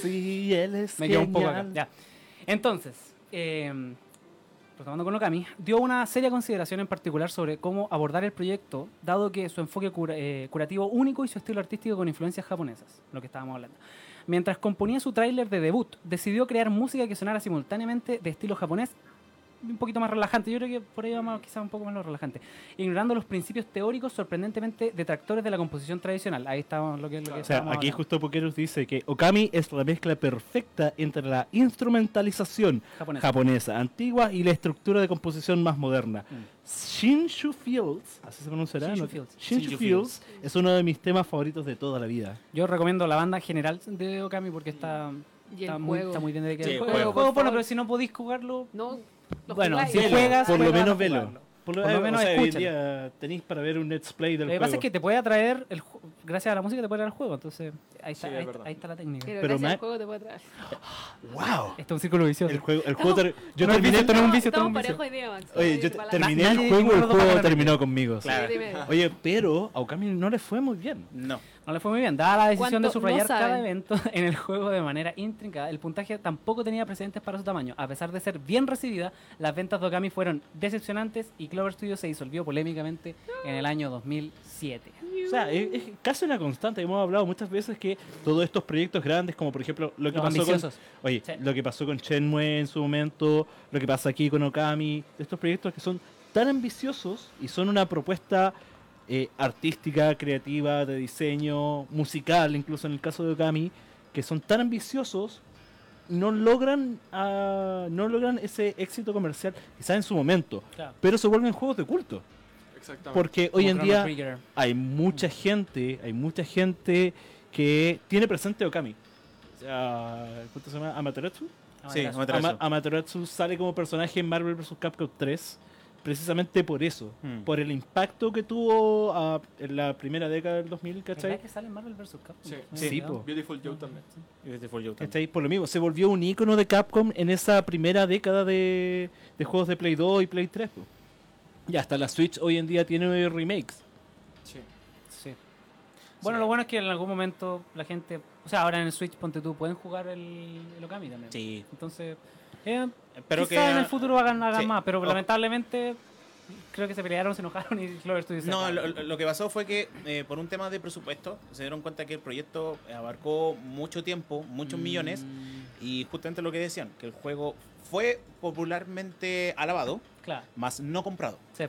sí, él es Me quedo un poco acá. Ya. Entonces, eh, retomando con Okami, dio una seria consideración en particular sobre cómo abordar el proyecto, dado que su enfoque cura- eh, curativo único y su estilo artístico con influencias japonesas, lo que estábamos hablando. Mientras componía su tráiler de debut, decidió crear música que sonara simultáneamente de estilo japonés un poquito más relajante. Yo creo que por ahí va más, quizás un poco más lo relajante. Ignorando los principios teóricos sorprendentemente detractores de la composición tradicional. Ahí está lo que, lo que O sea, aquí hablando. justo Pokerus dice que Okami es la mezcla perfecta entre la instrumentalización Japonesa. japonesa antigua y la estructura de composición más moderna. Mm. Shinshu Fields, así se pronunciará, Shinshu ¿no? Fields. Shinshu Shinshu Fields es uno de mis temas favoritos de toda la vida. Yo recomiendo la banda general de Okami porque está, Y el está, muy, está muy bien de que Sí, el juego, juego, juego, bueno, pero si no podéis jugarlo, No, Bueno, jugáis. si Velo, juegas, por lo menos velo. Por lo, Por lo menos o sea, hoy día tenéis para ver un let's play del Lo que juego. pasa es que te puede atraer, el, ju- gracias a la música te puede traer el juego. Entonces, ahí está, Sí, es ahí, verdad. ahí está la técnica. Pero, Pero gracias al juego te puede traer. ¡Wow! Esto es un círculo vicioso. El juego, el juego yo No terminé, no es un vicio, un vicio. Max. oye, yo terminé el juego y el juego terminó conmigo. Claro. Oye, pero a Okami no le fue muy bien. No. No le fue muy bien. Dada la decisión de ¿Cuánto subrayar no cada evento en el juego de manera intrincada, el puntaje tampoco tenía precedentes para su tamaño. A pesar de ser bien recibida, las ventas de Okami fueron decepcionantes y Clover Studio se disolvió polémicamente en el año 2007. O sea, es, es casi una constante. Hemos hablado muchas veces que todos estos proyectos grandes, como por ejemplo lo que Los pasó con, ambiciosos. oye, Sí. lo que pasó con Shenmue en su momento, lo que pasa aquí con Okami, estos proyectos que son tan ambiciosos y son una propuesta eh, artística, creativa, de diseño, musical, incluso en el caso de Okami, que son tan ambiciosos no logran ah, no logran ese éxito comercial quizás en su momento, Claro. pero se vuelven juegos de culto. Exactamente. Porque hoy Como en día Trigger. hay mucha gente, hay mucha gente que tiene presente Okami. O sea, ¿cuánto se llama? Amaterasu. Sí, Amaterasu. Amaterasu. Ama- Amaterasu sale como personaje en Marvel vs. Capcom 3 precisamente por eso, Hmm. por el impacto que tuvo ah, en la primera década del 2000, ¿Verdad ¿cachai? que sale Marvel vs. Capcom? Sí. Sí, olvidado. Beautiful Joe también. Beautiful Joe también. ¿Cachai? Por lo mismo, se volvió un icono de Capcom en esa primera década de, de juegos de Play 2 y Play 3. po. Y hasta la Switch hoy en día tiene remakes. Sí. Sí. Bueno, lo bueno es que en algún momento la gente, o sea, ahora en el Switch, ponte tú, pueden jugar el, el Okami también. Sí. Entonces, eh, Espero quizá que en el futuro hagan, hagan Sí. más, pero Oh. lamentablemente creo que se pelearon, se enojaron y Clover Studio se No, lo, lo que pasó fue que eh, por un tema de presupuesto se dieron cuenta que el proyecto abarcó mucho tiempo, muchos millones Mm, y justamente lo que decían, que el juego fue popularmente alabado, Claro. más no comprado. Sí.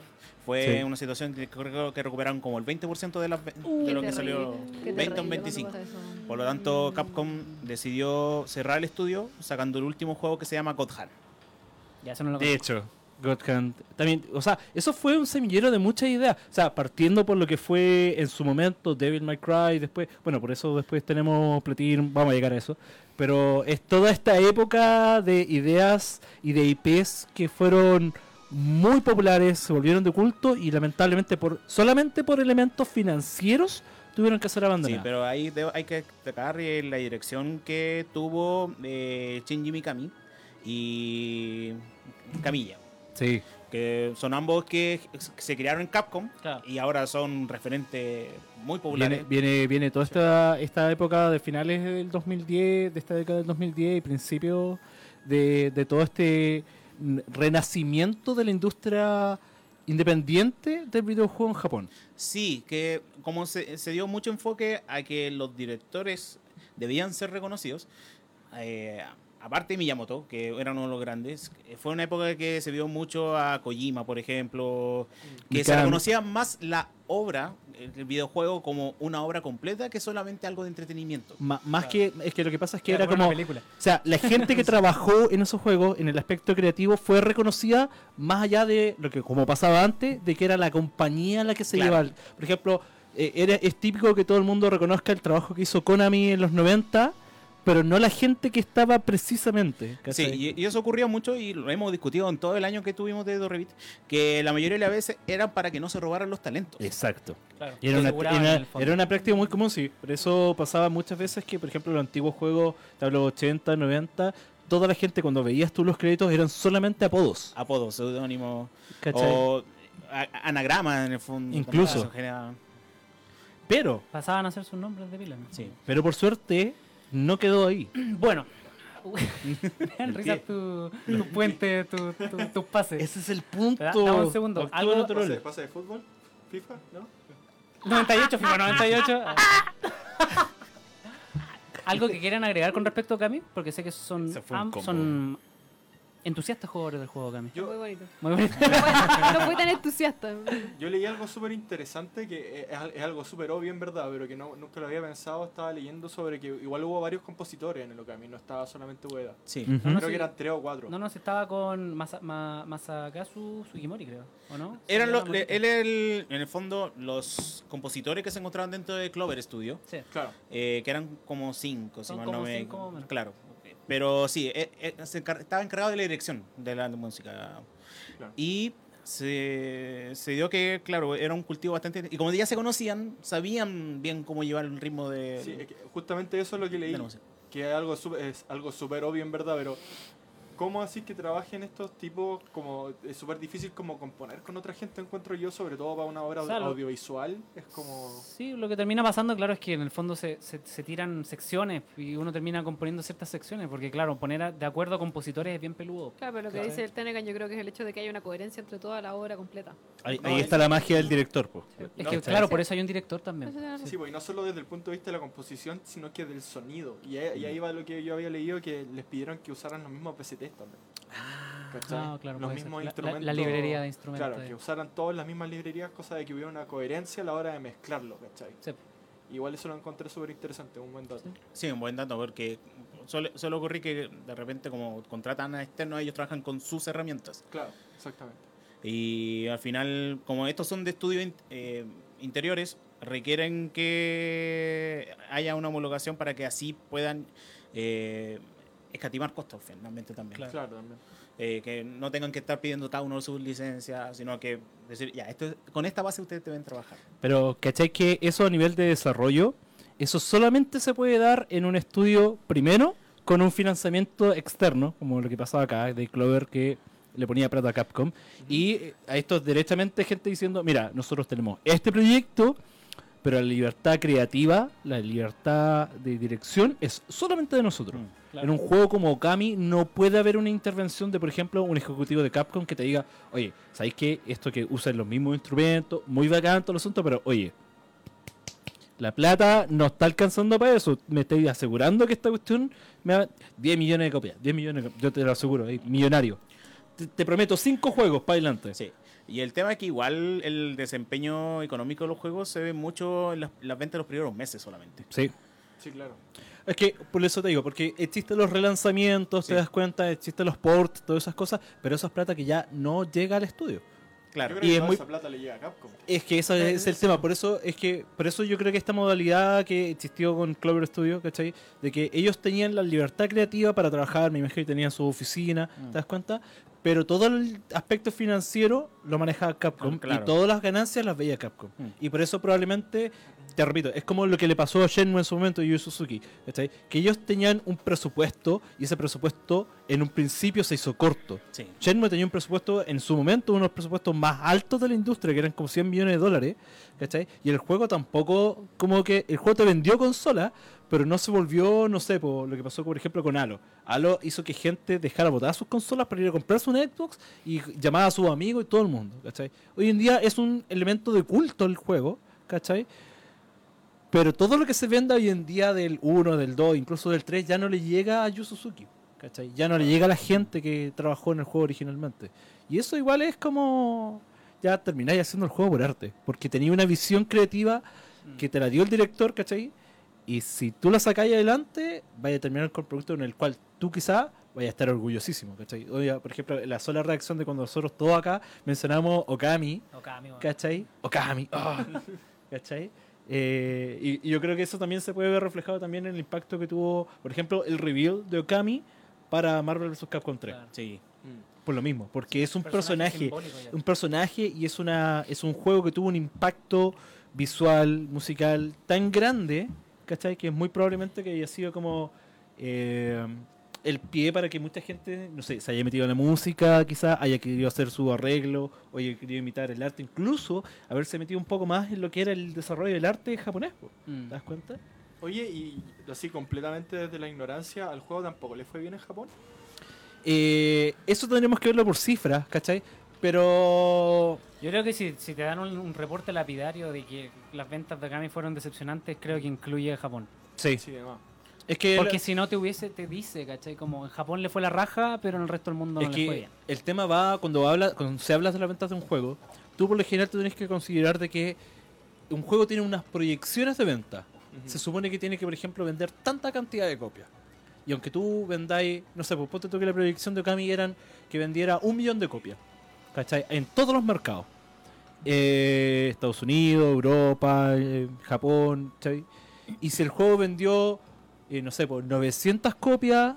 Fue Sí. una situación que creo que recuperaron como el 20% de, las Qué de lo que terrible, salió qué 20 terrible o 25. cuando pasa eso. Por lo tanto, Capcom decidió cerrar el estudio sacando el último juego que se llama God Hand. Ya eso no lo De hecho, God Hand. También, o sea, eso fue un semillero de muchas ideas. O sea, partiendo por lo que fue en su momento Devil May Cry, después, bueno, por eso después tenemos Platinum, vamos a llegar a eso. Pero es toda esta época de ideas y de IPs que fueron muy populares, se volvieron de culto y lamentablemente por solamente por elementos financieros tuvieron que ser Sí, abandonadas. pero ahí debo- hay que destacar eh, la dirección que tuvo eh, Shinji Mikami y Camilla, Sí. que son ambos que se criaron en Capcom Claro. y ahora son referentes muy populares. viene, viene toda esta, esta época de finales del 2010, de esta década del 2010 y principios de, de todo este renacimiento de la industria independiente del videojuego en Japón. Sí, que como se, se dio mucho enfoque a que los directores debían ser reconocidos, eh, aparte de Miyamoto, que era uno de los grandes, eh, fue una época que se vio mucho a Kojima, por ejemplo, que se reconocía más la obra, el videojuego, como una obra completa que solamente algo de entretenimiento. Más que, es que lo que pasa es que Era era como una como... película. O sea, la gente que trabajó en esos juegos, en el aspecto creativo, fue reconocida más allá de lo que, como pasaba antes, de que era la compañía la que se Claro. llevaba. Por ejemplo, eh, era, es típico que todo el mundo reconozca el trabajo que hizo Konami en los 90, pero no la gente que estaba precisamente. Sí, y, y eso ocurría mucho y lo hemos discutido en todo el año que tuvimos de Dorrevit, que la mayoría de las veces era para que no se robaran los talentos. Exacto. Claro. Y era una, era- una práctica muy común, sí. Por eso pasaba muchas veces que, por ejemplo, los antiguos juegos, te hablo 80, 90, toda la gente cuando veías tú los créditos eran solamente apodos. Apodos, seudónimos ¿cachai? o a- anagramas en el fondo. Incluso. Pero, Pasaban a hacer sus nombres de pila. Sí. pero por suerte, no quedó ahí. Bueno. Me dan risa tu, tu puente, tu, tu- tus pases. Ese es el punto. Da- dame un segundo. Algo-. ¿Pase, pase de fútbol? ¿FIFA? ¿No? 98, FIFA 98. ¿Algo que quieran agregar con respecto a Kami? Porque sé que son, am- son entusiastas jugadores del juego Kami. Yo- Muy bonito. Muy bonito. No fue tan entusiasta. Yo leí algo súper interesante que es, al- es algo súper obvio en verdad, pero que no, nunca lo había pensado. Estaba leyendo sobre que igual hubo varios compositores en el Okami, no estaba solamente Ueda. Sí. No, Creo sí. que eran tres o cuatro. No, no, se estaba con Masa- Ma- Masakazu Sugimori, creo. ¿O no? Eran los- le- él era el- en el fondo los compositores que se encontraban dentro de Clover Studio, Sí. Claro. eh, que eran como cinco, si mal no me cinco. Claro. Pero sí, eh, eh, se encar- estaba encargado de la dirección de la música. Claro. Y se, se dio que, claro, era un cultivo bastante... Y como ya se conocían, sabían bien cómo llevar el ritmo de... Sí, justamente eso es lo que leí. que es algo súper obvio en verdad, pero ¿cómo así que trabajen estos tipos como es súper difícil como componer con otra gente encuentro yo, sobre todo para una obra O sea, audiovisual, es como Sí, lo que termina pasando, claro, es que en el fondo se, se, se tiran secciones y uno termina componiendo ciertas secciones, porque claro, poner a- de acuerdo a compositores es bien peludo. Claro, pero lo que Claro. dice el Tenecan yo creo que es el hecho de que haya una coherencia entre toda la obra completa. Ahí, No, ahí es- está la magia del director, pues. Es No, que, está claro, bien. por eso hay un director también. Razón. Sí, pues, y no solo desde el punto de vista de la composición, sino que del sonido. Y ahí, y ahí va lo que yo había leído, que les pidieron que usaran los mismos PCTs también. ¿Cachai? Ah, claro, los ser. mismos La- la- instrumentos. la librería de instrumentos Claro, que usaran todas las mismas librerías, cosa de que hubiera una coherencia a la hora de mezclarlo, ¿cachai? Sí. Igual eso lo encontré súper interesante, un buen dato. Sí, un buen dato, porque suele, suele ocurrir que de repente como contratan a externos, ellos trabajan con sus herramientas. Claro, exactamente. Y al final, como estos son de estudios eh, interiores, requieren que haya una homologación para que así puedan eh, escatimar costos finalmente también. Claro. Claro, también. Eh, que no tengan que estar pidiendo cada uno sus licencias, sino que decir, ya, esto, es- con esta base ustedes deben trabajar. Pero, ¿cachai? Que eso a nivel de desarrollo, eso solamente se puede dar en un estudio primero con un financiamiento externo, como lo que pasaba acá, de Clover, que le ponía plata a Capcom. Y eh, a esto directamente gente diciendo, mira, nosotros tenemos este proyecto, pero la libertad creativa, la libertad de dirección es solamente de nosotros. En un juego como Okami no puede haber una intervención de, por ejemplo, un ejecutivo de Capcom que te diga, oye, ¿sabéis que esto que usan los mismos instrumentos, muy bacán todo el asunto, pero oye, la plata no está alcanzando para eso. Me estoy asegurando que esta cuestión me va 10 millones de copias, 10 millones de copias, yo te lo aseguro, eh, millonario. Te, te prometo 5 juegos para adelante. Sí. Y el tema es que igual el desempeño económico de los juegos se ve mucho en las, las ventas de los primeros meses solamente. Sí. Sí, claro. Es que, por eso te digo, porque existen los relanzamientos, Sí. te das cuenta, existen los ports, todas esas cosas, pero eso es plata que ya no llega al estudio. Claro. Yo creo Y que es muy- esa plata le llega a Capcom. Es que ese es el tema, por eso es que por eso yo creo que esta modalidad que existió con Clover Studio, ¿cachai? De que ellos tenían la libertad creativa para trabajar, me imagino que tenían su oficina, Mm. ¿te das cuenta? Pero todo el aspecto financiero lo manejaba Capcom claro. y todas las ganancias las veía Capcom. Mm. Y por eso probablemente, te repito, es como lo que le pasó a Shenmue en su momento y Yu Suzuki. Que ellos tenían un presupuesto y ese presupuesto en un principio se hizo corto. Sí. Shenmue tenía un presupuesto, en su momento, uno de los presupuestos más altos de la industria, que eran como 100 millones de dólares. Y el juego tampoco, como que el juego te vendió consola, pero no se volvió, no sé, lo que pasó, por ejemplo, con Halo. Halo hizo que gente dejara botar sus consolas para ir a comprarse un Xbox y llamaba a sus amigos y todo el mundo, ¿cachai? Hoy en día es un elemento de culto el juego. Pero todo lo que se venda hoy en día del 1, del 2, incluso del 3, ya no le llega a Yu Suzuki. ¿cachai? Ya no le llega a la gente que trabajó en el juego originalmente. Y eso igual es como... Ya termináis haciendo el juego por arte. Porque tenía una visión creativa que te la dio el director, ¿cachai? Y si tú la sacáis adelante, vaya a terminar con un producto en el cual tú quizá vaya a estar orgullosísimo, ¿cachai? Oiga, por ejemplo, la sola reacción de cuando nosotros todos acá mencionamos Okami, Okami, bueno. ¿cachai? Okami, ah, ¿cachai? Eh, y, y yo creo que eso también se puede ver reflejado también en el impacto que tuvo, por ejemplo, el reveal de Okami para Marvel vs. Capcom 3. Claro. Sí. Por lo mismo, porque es un personaje, ya. un personaje y es una es un juego que tuvo un impacto visual, musical tan grande, ¿cachai? Que es muy probablemente que haya sido como eh, el pie para que mucha gente, no sé, se haya metido en la música, quizás haya querido hacer su arreglo, o haya querido imitar el arte, incluso haberse metido un poco más en lo que era el desarrollo del arte japonés, po. Mm. ¿te das cuenta? Oye, y así completamente desde la ignorancia, al juego tampoco le fue bien en Japón. Eh, eso tendremos que verlo por cifras, ¿cachai? Pero Yo creo que si, si te dan un, un reporte lapidario de que las ventas de Okami fueron decepcionantes, creo que incluye a Japón. sí, Sí, es que Porque si no te hubiese, te dice, ¿cachai? Como en Japón le fue la raja, pero en el resto del mundo es no le fue bien. el tema va cuando habla cuando se habla de las ventas de un juego tú por lo general tú tienes que considerar de que un juego tiene unas proyecciones de venta se supone que tiene que por ejemplo vender tanta cantidad de copias y aunque tú vendáis no sé pues ponte tú que la proyección de Okami eran que vendiera un millón de copias ¿cachai? en todos los mercados Eh, Estados Unidos Europa eh, Japón ¿cachai? y si el juego vendió eh, no sé pues 900 copias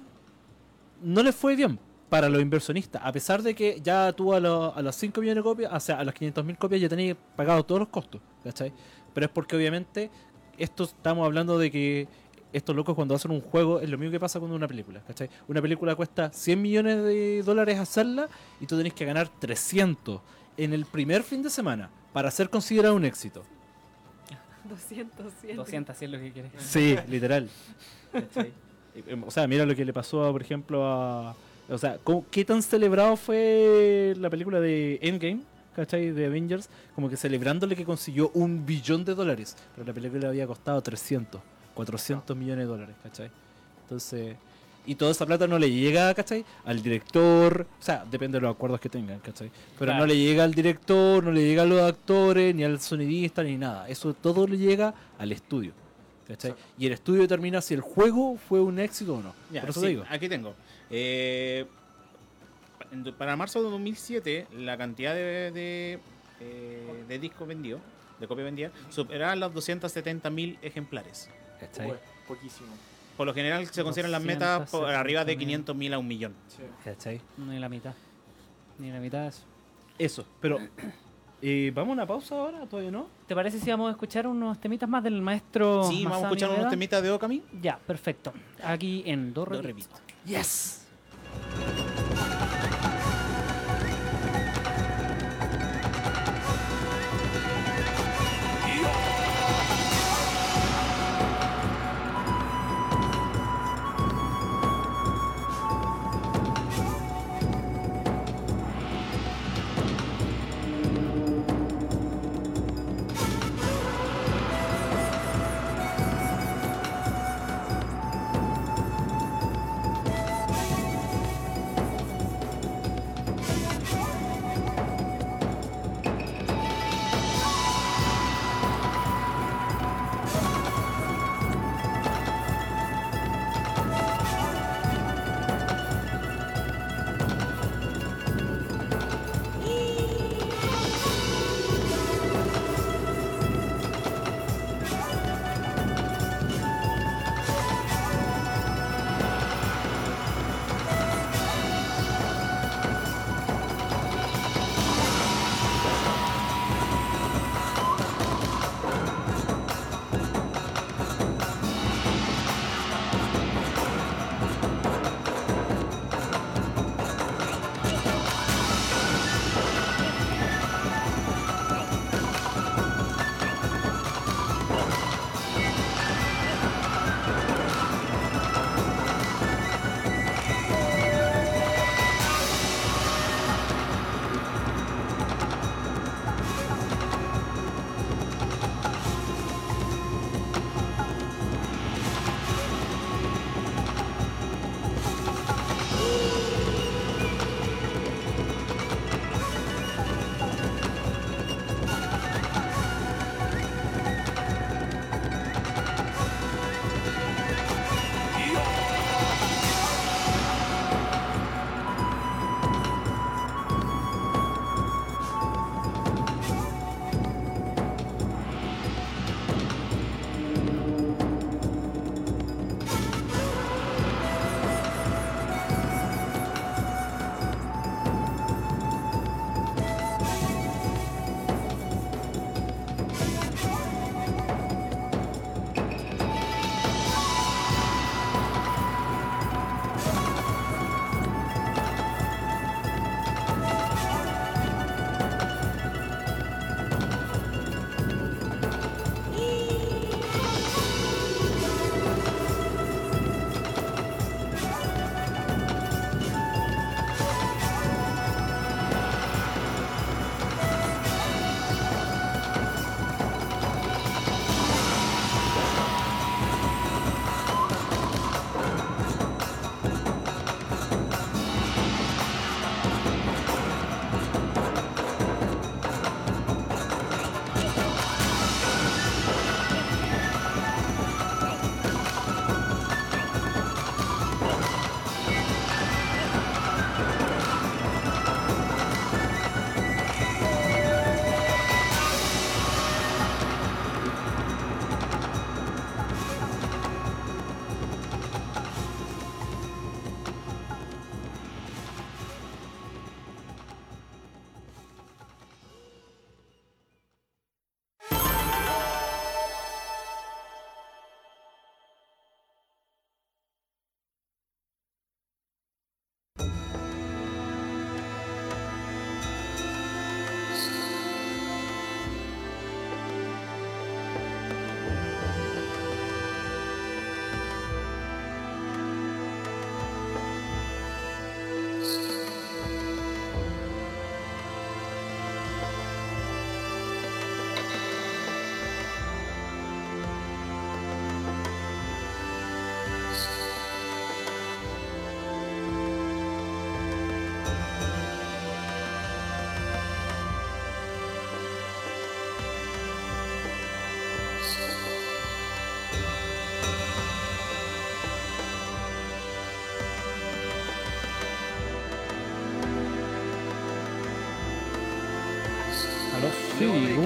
no le fue bien para los inversionistas. A pesar de que ya tú a, lo- a las 5 millones de copias, o sea, a las 500 mil copias ya tenías pagado todos los costos, ¿cachai? Pero es porque obviamente esto estamos hablando de que estos locos cuando hacen un juego es lo mismo que pasa con una película, ¿cachai? Una película cuesta 100 millones de dólares hacerla y tú tenés que ganar 300 en el primer fin de semana para ser considerado un éxito. 200, 100. 200, si es lo que quieres. Sí, literal. ¿Cachai? Eh, O sea, mira lo que le pasó, por ejemplo, a... O sea, ¿cómo- ¿qué tan celebrado fue la película de Endgame? ¿Cachai? De Avengers. Como que celebrándole que consiguió un billón de dólares. Pero la película había costado 300, 400 millones de dólares, ¿cachai? Entonces... Y toda esa plata no le llega, ¿cachai? Al director, o sea, depende de los acuerdos que tengan, ¿cachai? Pero Claro. no le llega al director, no le llega a los actores, ni al sonidista, ni nada. Eso todo le llega al estudio. ¿cachai? Y el estudio determina si el juego fue un éxito o no. Ya, Por eso sí, te digo. Aquí tengo. Eh, para marzo de 2007, la cantidad de, de, eh, de discos vendidos, de copias vendidas, superaba los 270.000 ejemplares. ¿Cachai? Fue poquísimo. Por lo general se consideran las metas por 270.000. arriba de 500.000 a un millón. Sí. ¿cachai? Ni la mitad. Ni la mitad de eso. Eso, pero... eh, ¿Vamos a una pausa ahora? ¿Todavía no? ¿Te parece si vamos a escuchar unos temitas más del maestro? sí, vamos a escuchar unos temitas de Okami. Ya, perfecto. Aquí en Do Do Re Re Mi. Mi. ¡Yes!「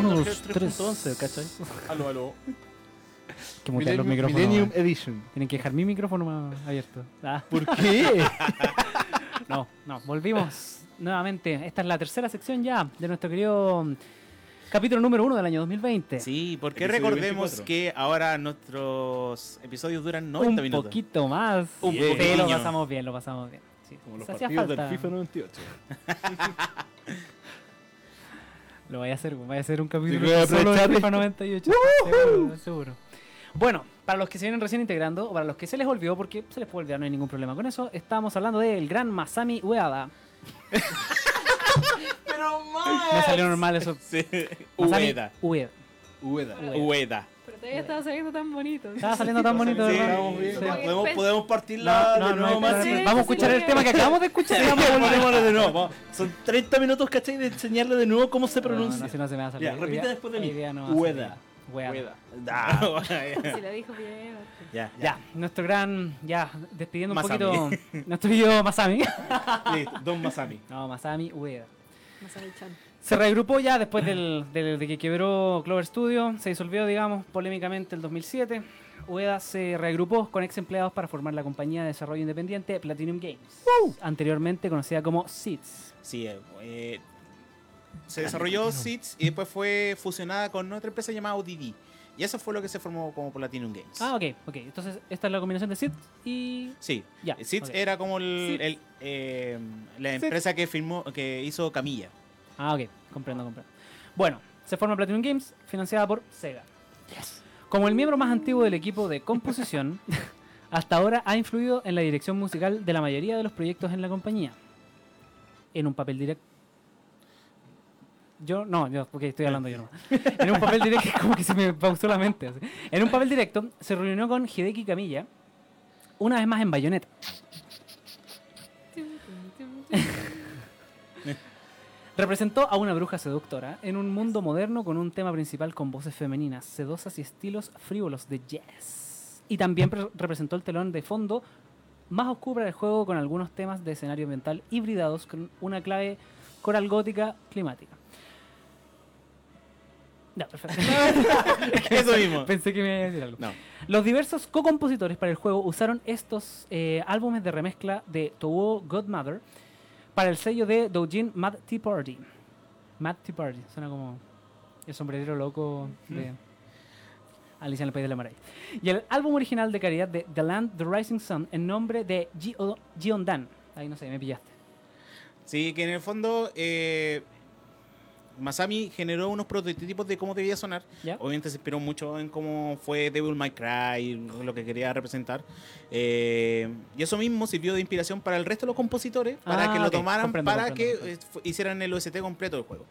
1, 2, Kingdom 3, 3.11, 11, ¿cachai? Aló, aló. que mutear los micrófonos. Millennium. Edition. Tienen que dejar mi micrófono más abierto. Ah, ¿Por qué? no, no, volvimos nuevamente. Esta es la tercera sección ya de nuestro querido mm, capítulo número uno del año 2020. Sí, porque Episodio recordemos 24. que ahora nuestros episodios duran 90 Un minutos. poquito más. Un Sí, lo poquitiño. pasamos bien, lo pasamos bien. Sí, Como los partidos falta. del FIFA 98. Lo voy a hacer, voy a hacer un capítulo solo de. FIFA 98. seguro, seguro. Bueno, para los que se vienen recién integrando, o para los que se les olvidó, porque se les puede olvidar, no hay ningún problema con eso, estamos hablando del gran Masami Ueda. Pero más. Me salió normal eso. Sí. Masami Ueda. Ueda. Ueda. Ueda. Pero todavía estaba saliendo tan bonito. Estaba saliendo tan bonito, Sí. ¿Podemos, podemos partir No, la no, de no nuevo más. Sí, Vamos a escuchar sí. el tema que acabamos de escuchar. vamos de nuevo. vamos. Son 30 minutos, ¿cachai? De enseñarle de nuevo cómo se No, pronuncia. no, si no se me va a salir. Ya, repite después de mí. hoy día no va a Ueda. salir. Ueda. Rueda. Ah, Si lo dijo bien. ya, Ya, nuestro gran, ya, despidiendo un Masami. poquito, nuestro querido Masami. Listo, Don Masami. No, Masami Ueda. Masami-chan. Se reagrupó ya después del, del- de que quebró Clover Studio, se disolvió, digamos, polémicamente el 2007. Ueda se reagrupó con ex empleados para formar la compañía de desarrollo independiente Platinum Games, anteriormente conocida como SIDS. Sí, eh, eh, se desarrolló SIDS y después fue fusionada con otra empresa llamada ODD. Y eso fue lo que se formó como Platinum Games. Ah, ok, ok. Entonces, esta es la combinación de SIDS y... Sí, Ya, SIDS era como el, eh, la empresa que firmó, que hizo Camilla. Ah, ok, comprendo, comprendo. Bueno, se forma Platinum Games, financiada por Sega. Como el miembro más antiguo del equipo de composición, hasta ahora ha influido en la dirección musical de la mayoría de los proyectos en la compañía. En un papel directo. Yo, no, yo, porque estoy hablando yo no. En un papel directo, como que se me pausó la mente. así. En un papel directo, se reunió con Hideki Kamiya, una vez más en Bayonetta. Representó a una bruja seductora en un mundo moderno con un tema principal con voces femeninas, sedosas y estilos frívolos de jazz. Y también pre- representó el telón de fondo más oscuro del juego con algunos temas de escenario ambiental hibridados con una clave coral gótica climática. Ya, perfecto. Eso mismo. Pensé que me iba a decir algo. No. Los diversos co-compositores para el juego usaron estos eh, álbumes de remezcla de Touhou Godmother para el sello de Doujin Mad Tea Party. Mad Tea Party, suena como el sombrerero loco de Alicia en el País de la Maravilla. Y el álbum original de calidad de The Land, The Rising Sun en nombre de Gio- Giondan. Ahí no sé, me pillaste. Sí, que en el fondo eh, Masami generó unos prototipos de cómo debía sonar. ¿Ya? Obviamente se inspiró mucho en cómo fue Devil May Cry, lo que quería representar. Eh, y eso mismo sirvió de inspiración para el resto de los compositores, para Ah, que lo ok, tomaran, comprendo, para comprendo, que eh, fu- hicieran el OST completo del juego.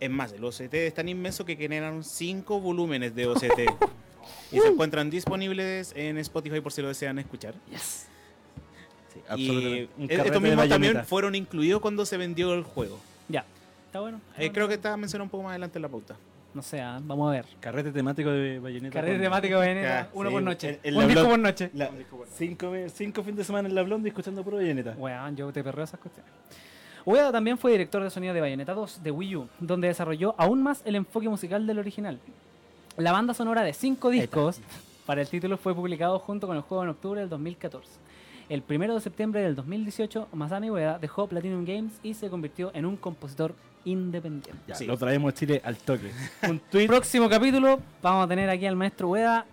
Es más, el OST es tan inmenso que generan 5 volúmenes de OST. y se encuentran disponibles en Spotify por si lo desean escuchar. Sí, Y estos mismos también fueron incluidos cuando se vendió el juego. Ya. Está bueno. está Eh, bueno. creo que está mencionado un poco más adelante en la pauta. No sé, ah, vamos a ver. Carrete temático de Bayonetta. Carrera con- temática Bayonetta, uno sí, por noche. en- en un la disco blog- por noche. La- cinco, cinco fines de semana en la Blonde escuchando puro Bayonetta. Weón, yo te perreo esas cuestiones. Ueda también fue director de sonido de Bayonetta 2 de Wii U, donde desarrolló aún más el enfoque musical del original. La banda sonora de cinco discos para el título fue publicado junto con el juego en octubre del 2014. El 1 de septiembre del 2018, Masami Ueda dejó Platinum Games y se convirtió en un compositor independiente. Ya, Sí. Lo traemos a Chile al toque. Un tweet. Próximo capítulo, vamos a tener aquí al maestro Ueda.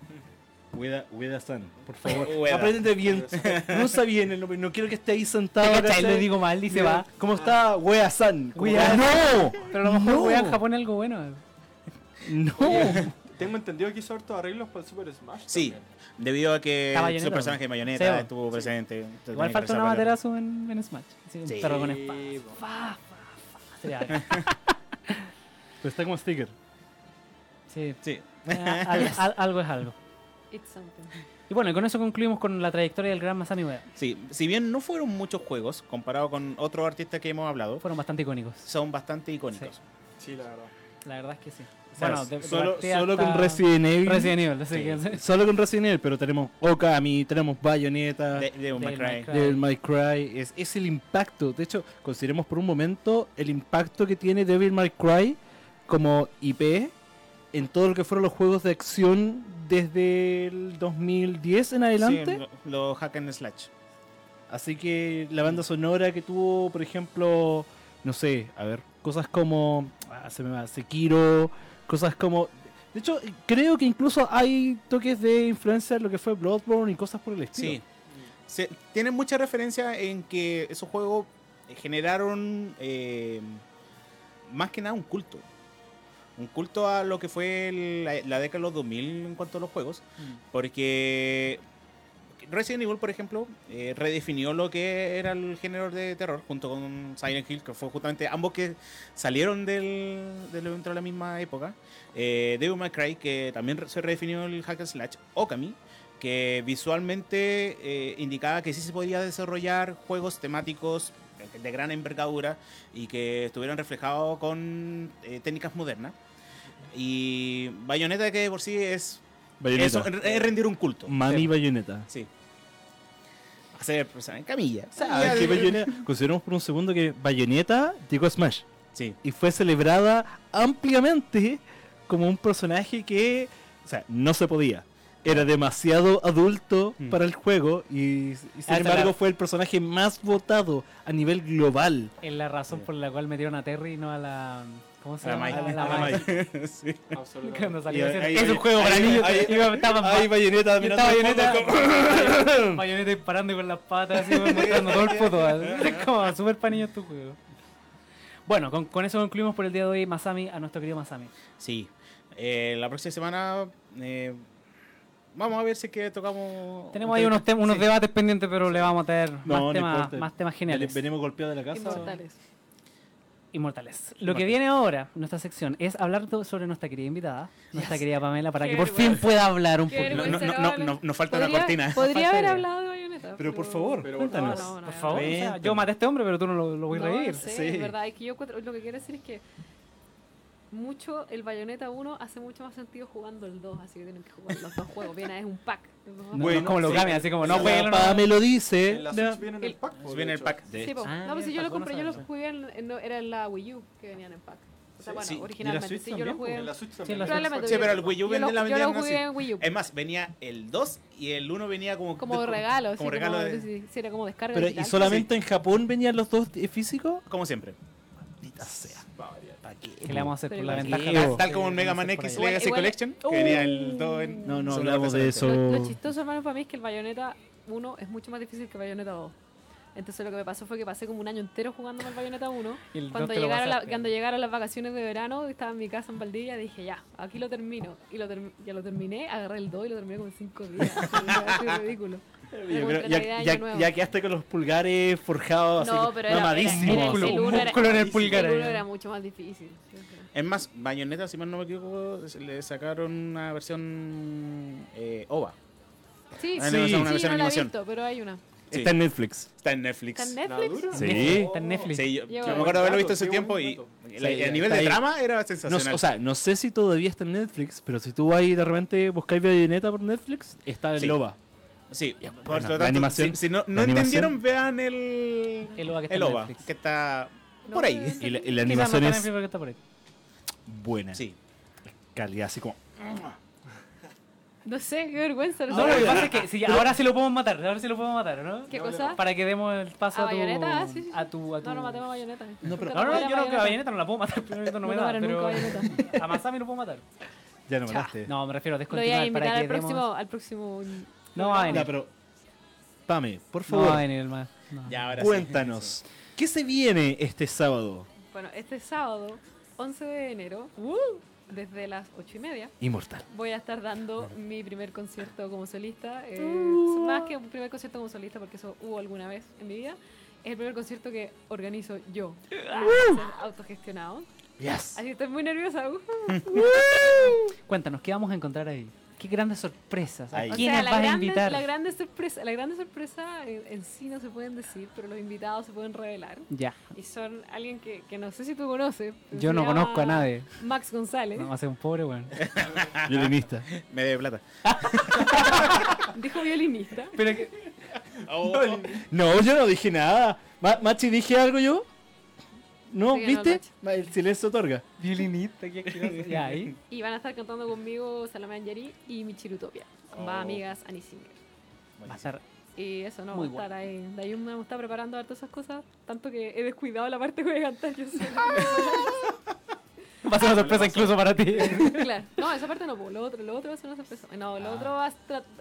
Ueda, Ueda San, por favor. Ueda. Aprende bien. Pronuncia bien el nombre. No quiero que esté ahí sentado. ¿cachai? Lo digo mal y se va. ¿Cómo está Ueda San? Ueda ¡No! Pero a lo mejor No. Ueda en Japón es algo bueno. ¡No! Tengo entendido que hizo hartos arreglos para el Super Smash. Sí, también. debido a que Está su personaje de Sí, bo. estuvo presente. Igual falta una materazo en, en Smash. Sí, un Sí. perro con espada. Sí. Pero está como sticker. Sí. Sí. Eh, al- al- algo es algo. It's something. Y bueno, y con eso concluimos con la trayectoria del gran Masami Ueda. Sí, si bien no fueron muchos juegos, comparado con otros artistas que hemos hablado, Fueron bastante icónicos. son bastante icónicos. Sí, la verdad. La verdad es que sí. Bueno, solo, solo con Resident Evil. Resident Evil. así que- Solo con Resident Evil, pero tenemos Okami, tenemos Bayonetta, De, Devil May Devil Cry. May Cry. Devil May Cry. Es, es el impacto. De hecho, consideremos por un momento el impacto que tiene Devil May Cry como IP en todo lo que fueron los juegos de acción desde el 2010 en adelante. Sí, lo- los hack and slash. Así que la banda sonora que tuvo, por ejemplo, no sé, a ver, cosas como ah, se me va, Sekiro, cosas como de hecho, creo que incluso hay toques de influencia en lo que fue Bloodborne y cosas por el estilo. Sí. Se- tienen mucha referencia en que esos juegos generaron eh, más que nada un culto. Un culto a lo que fue el- la, la década de los 2000 en cuanto a los juegos. Porque Resident Evil, por ejemplo, eh, redefinió lo que era el género de terror junto con Silent Hill, que fue justamente ambos que salieron del, del dentro de la misma época. Eh, Devil May Cry, que también se redefinió el hack and slash. Okami, que visualmente eh, indicaba que sí se podía desarrollar juegos temáticos de gran envergadura y que estuvieran reflejados con eh, técnicas modernas. Y Bayonetta que de por sí es, Bayonetta. eso, es rendir un culto. Mami Bayonetta. Sí. Hacer persona en camilla. ¿Sabes que Bayonetta? Consideramos por un segundo que Bayonetta llegó a Smash Sí. y fue celebrada ampliamente como un personaje que, o sea, no se podía. Era demasiado adulto Mm. para el juego y, y sin Hasta embargo la- fue el personaje más votado a nivel global. Es la razón por la cual metieron a Terry y no a la. ¿Cómo se llama? La la Mike. sí. Absolutamente. Salió ahí- es un ahí- juego para niños. ahí- estaba Ay, Bayonetta Yo mirando como- Bayonetta disparando con las patas, así, mostrando todo el foto. Es como súper para niños tu juego. Bueno, con, con eso concluimos por el día de hoy, Masami, a nuestro querido Masami. Sí. Eh, la próxima semana eh, vamos a ver si es que tocamos. Tenemos ahí unos, tem- unos Sí. debates pendientes, pero le vamos a tener No, más, no temas, más temas geniales. Venimos golpeados de la casa. Inmortales. Inmortales. Lo que viene ahora, nuestra sección, es hablar sobre nuestra querida invitada, nuestra querida Pamela, para Qué que por fin pueda hablar un Qué poco. No, no, no, no, falta una cortina. Podría haber hablado de Bayonetta. Pero por favor, Pero cuéntanos. no, no, no. Por favor, o sea, Cuéntanos. yo maté a este hombre, pero tú no lo, lo voy a No, reír. Sí. es verdad. Es que yo lo que quiero decir es que mucho el Bayonetta 1 hace mucho más sentido jugando el 2, así que tienen que jugar los dos juegos. Viene, es un pack. No, Bueno, no como sí. Gami, así como no La jueguen. Pame lo dice. En la la- Switch viene en el pack. de Viene el hecho. pack. Sí. Ah, no, pues si yo lo compré, yo lo jugué era en la Wii U que venían en pack. O sea, Sí, bueno, sí. originalmente, sí, yo lo jugué. En la Switch Sí, también. Sí, pero el Wii U vende lo, la yo lo vendían jugué así. en Wii U. Es más, venía el 2 y el 1 venía como. Como de- regalo, Como sí, regalo como, de. sí, sí, era como descarga Pero, ¿y solamente en Japón venían los dos físicos? Como siempre. Maldita sea. Ya. ¿Qué le vamos a hacer por la ventaja? Tal- Tal como en Mega Man X? Legacy Igual- Collection, que venía el 2 en. No, no hablamos de eso. Lo, lo chistoso, hermano, para mí es que el Bayonetta 1 es mucho más difícil que Bayonetta 2. Entonces lo que me pasó fue que pasé como un año entero jugando al Bayonetta 1. Y el dos Cuando llegaron, la- cuando llegaron las vacaciones de verano, estaba en mi casa en Valdivia, dije, ya, aquí lo termino. Y lo term- ya lo terminé, agarré el 2 y lo terminé como en 5 días. De ridículo. Yo creo- ya, ya- ya quedaste con los pulgares forjados No, así, pero era, era, era- Músculo, el uno era, músculo en el pulgar el ahí. uno era mucho más difícil. Es más, Bayonetta, si mal no me equivoco, le sacaron una versión eh, OVA. Sí, Ah, sí, no, sí, versión no la he visto, pero hay una. Sí. Está en Netflix. Está en Netflix. ¿Está en ¿La Netflix? Sí. Está en Netflix. Sí, yo, me acuerdo haberlo visto qué tiempo y el, Sí, el está nivel de ahí. trama era No, sensacional. o sea, no sé si todavía está en Netflix, pero si tú ahí de repente buscáis Bayonetta por Netflix, está en Sí. Loba. Sí, por bueno, lo la tanto, animación- si, si no, no animación- entendieron, vean el, El OVA que está el OVA, que está No, por ahí. Y la, y la no animación es está por ahí. buena. Sí. Calidad, así como. No sé, qué vergüenza. No, No, lo que pasa es que sí, ahora sí lo podemos matar, ahora sí lo podemos matar, ¿no? ¿Qué No, cosa? Para que demos el paso ¿A a, tu, Bayonetta? Ah, sí, sí, a tu a tu No, no matemos a Bayonetta. No, pero- No, no, Nunca yo no que a Bayonetta. No la puedo matar, pero no me No da, pero nunca a Masami lo puedo matar. Ya no mataste. No, me refiero a Lo voy descontinuar a invitar para que al próximo, demos... al próximo. No va a Ya, venir. pero. Pame, por No favor, va a venir más. no. Ya, ahora sí. cuéntanos. ¿Qué se viene este sábado? Bueno, este sábado, 11 de enero, desde las 8 y media, Inmortal. voy a estar dando mi primer concierto como solista. eh, Uh. Más que un primer concierto como solista, porque eso hubo alguna vez en mi vida. Es el primer concierto que organizo yo. Ser autogestionado. Yes. Así que estoy muy nerviosa. uh. Cuéntanos, ¿qué vamos a encontrar ahí? ¿Qué grandes sorpresas? ¿A. O quiénes sea, la vas a grande, invitar? la grande sorpresa, la grande sorpresa en, en sí no se pueden decir, pero los invitados se pueden revelar. Ya, Y son alguien que, que no sé si tú conoces. yo no conozco a nadie. Max González. No, va a ser un pobre, weón. Violinista. Me debe plata. Dijo violinista. Pero que... No, yo no dije nada. Ma- Machi, ¿dije algo yo? No, no lo ¿viste? he El silencio otorga. Violinista, qué asqueroso. Ya, ahí. Y van a estar cantando conmigo Salame Anjari y Michirutopia. Con más Oh. amigas Annie Singer. Va a ser Y eso no Muy va a estar ahí. De ahí me está preparando harto esas cosas. Tanto que he descuidado la parte que voy a cantar yo. Va a ser una sorpresa incluso para ti. claro. No, esa parte no, po. lo otro, lo otro va a ser una sorpresa. No, lo Ah. otro va a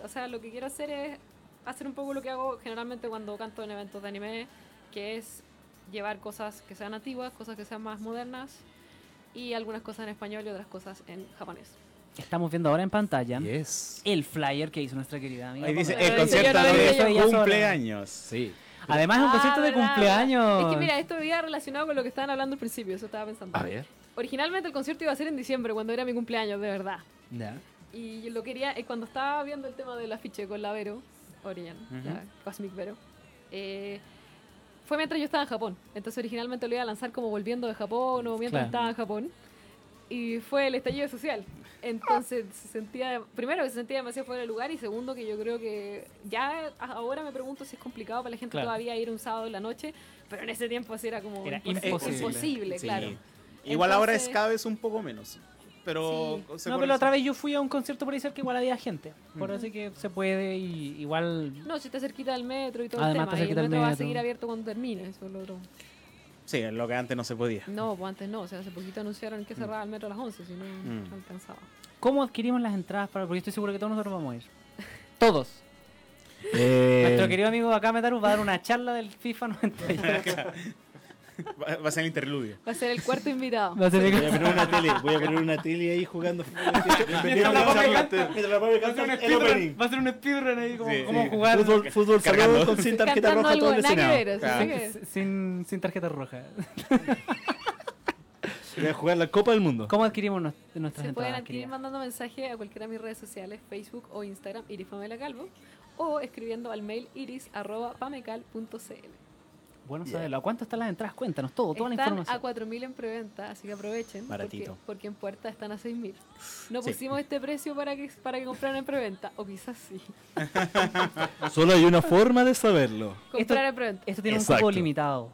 o sea, lo que quiero hacer es hacer un poco lo que hago generalmente cuando canto en eventos de anime, que es llevar cosas que sean antiguas, cosas que sean más modernas y algunas cosas en español y otras cosas en japonés. Estamos viendo ahora en pantalla Yes. el flyer que hizo nuestra querida amiga. Ahí dice el concierto de cumpleaños. Sí. Además es un Ah, concierto de cumpleaños. Es que mira, esto iba relacionado con lo que estaban hablando al principio, eso estaba pensando. A ver. Originalmente el concierto iba a ser en diciembre, cuando era mi cumpleaños, de verdad. Ya. Y yo lo quería, eh, cuando estaba viendo el tema del afiche con la Vero, Orion, la Cosmic Vero, eh, fue mientras yo estaba en Japón. Entonces originalmente lo iba a lanzar como volviendo de Japón o mientras Claro. estaba en Japón. Y fue el estallido social. Entonces se sentía, primero que se sentía demasiado fuera de lugar y segundo que yo creo que ya ahora me pregunto si es complicado para la gente Claro. todavía ir un sábado en la noche, pero en ese tiempo así era como Era impos- imposible. imposible, Sí. claro. Igual ahora es cada vez un poco menos. Pero Sí. se No, pero la otra vez yo fui a un concierto por ahí cerca, igual había gente. Por así que se puede y igual... No, si está cerquita del metro y todo Además, el está tema. Y el metro va a seguir abierto cuando termine. Eso es lo otro. Sí, lo que antes no se podía. No, pues antes no. O sea, hace poquito anunciaron que cerraba el metro a las 11, si no, Mm. no alcanzaba. ¿Cómo adquirimos las entradas para...? Porque estoy seguro que todos nosotros vamos a ir. Todos. Eh, Nuestro querido amigo acá Metaru va a dar una charla del FIFA 98. Va, va a ser el interludio. Va a ser el cuarto invitado. Va a ser Voy a poner una tele, voy a poner una tele ahí jugando. Mientras la canta-. Va a ser un speedrun ahí, como Sí. cómo Sí. jugar Fútbol, fútbol Cargando. saludo con sin tarjeta roja algo todo el escenario. Claro. sin, sin tarjeta roja. Voy a jugar la Copa del Mundo. ¿Cómo adquirimos nues- nuestras Se pueden entradas? adquirir querida? mandando mensaje a cualquiera de mis redes sociales, Facebook o Instagram, Iris Pamela Calvo, o escribiendo al mail iris.pamecal.cl. Bueno saberlo. ¿A cuánto están las entradas? Cuéntanos todo, toda la Están información. a 4.000 en preventa, así que aprovechen. Baratito. Porque, porque en puerta están a 6.000. No Sí. pusimos este precio para que, para que compraran en preventa, o quizás sí. Solo hay una forma de saberlo. Comprar en preventa. Esto tiene un cupo limitado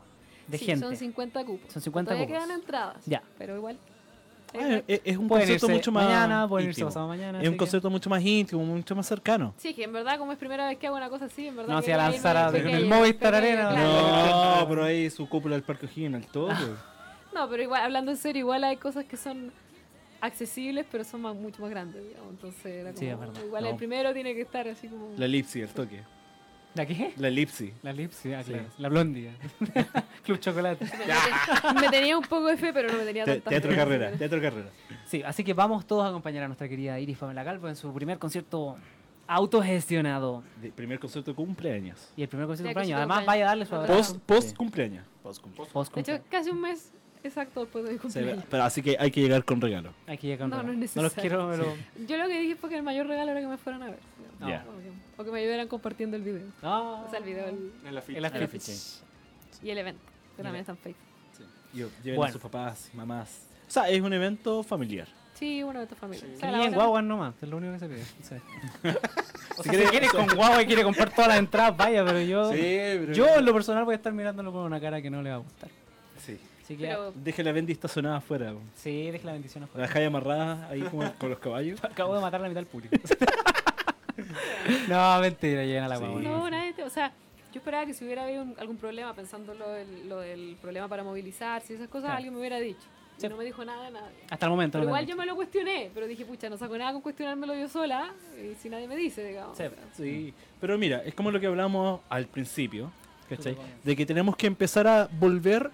de Sí, gente. Son 50 cupos. Son 50 Todavía cupos. quedan entradas. Ya. Pero igual. Ah, es, es un Pueden concepto mucho más mañana, pueden irse íntimo. pasado mañana. Es un así que- concepto mucho más íntimo, mucho más cercano. Sí, que en verdad, como es primera vez que hago una cosa así, en verdad. No, si a lanzar a- en el Movistar Arena, claro. No, pero ahí su cúpula del Parque O'Higgins al todo. No, pero igual, hablando en serio, igual hay cosas que son accesibles, pero son más- mucho más grandes, digamos. Entonces, era como, Sí, es verdad. igual No. el primero tiene que estar así como... La Lipsy, el toque. ¿La qué? La Lipsy. La Lips, ah, claro. La Blondie. Club Chocolate. Me, tenía un poco de fe, pero no me tenía Te- tanta teatro fe. carrera, teatro carrera. Sí, así que vamos todos a acompañar a nuestra querida Iris Pamela Calvo en su primer concierto autogestionado. De- primer concierto de cumpleaños. Y el primer concierto de cumpleaños. Además, cumpleaños. vaya a darle su abrazo. Post, post cumpleaños. Post De hecho, casi un mes exacto después de cumpleaños. pero así que hay que llegar con regalo. Hay que llegar No, con no es regalo. No los necesario. quiero, pero... Yo lo que dije fue que el mayor regalo era que me fueran a ver. No. Ya. O que- O que me ayudaran compartiendo el video. No. O sea, el video el- En la ficha. El afiche. afiche. y el evento. Que también está en Facebook. Yo, lleven Bueno. a sus papás, mamás. O sea, es un evento familiar. Sí, uno de tu familia. O sea, Que la ni en otra- guagua nomás, es lo único que se pide. Sí. o sea, quiere- si quieres con guagua y quiere comprar todas las entradas, vaya, pero yo... pero... Yo en lo personal voy a estar mirándolo con una cara que no le va a gustar. Sí. Así que... Pero Deje la Bendy estacionada afuera. Sí, deje la bendición La afuera. dejáis amarrada ahí como con los caballos. Acabo de matar la mitad del público. no, mentira, llegan a la Sí. guagua. No, nadie te- o sea, yo esperaba que si hubiera habido un- algún problema, pensando lo del, lo del problema para movilizarse y esas cosas, Claro. alguien me hubiera dicho. Sí. Y no me dijo nada de nadie. Hasta el momento. Pero no igual yo me lo cuestioné, pero dije, pucha, no saco nada con cuestionármelo yo sola, y si nadie me dice, digamos. Sí. O sea, Sí, pero mira, es como lo que hablamos al principio, ¿cachai? De que tenemos que empezar a volver...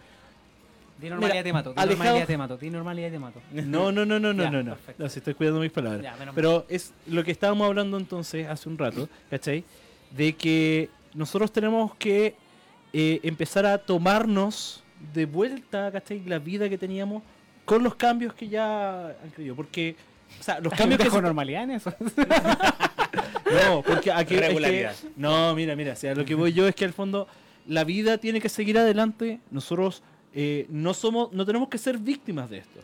Di normalidad Mira, te mato. Di alejado- normalidad te mato. Di normalidad te mato. No, no, no, no, no, Ya, no, no. perfecto. No, si estoy cuidando mis palabras. Ya, menos mal. Pero es lo que estábamos hablando entonces hace un rato, ¿cachai? De que nosotros tenemos que eh, empezar a tomarnos de vuelta, ¿cachai? La vida que teníamos con los cambios que ya han creído. Porque, o sea, los cambios que... se- normalidad en eso. No, porque aquí es que- Regularidad. no, mira, mira, o sea, lo que voy yo es que al fondo la vida tiene que seguir adelante. Nosotros eh, no somos, no tenemos que ser víctimas de esto.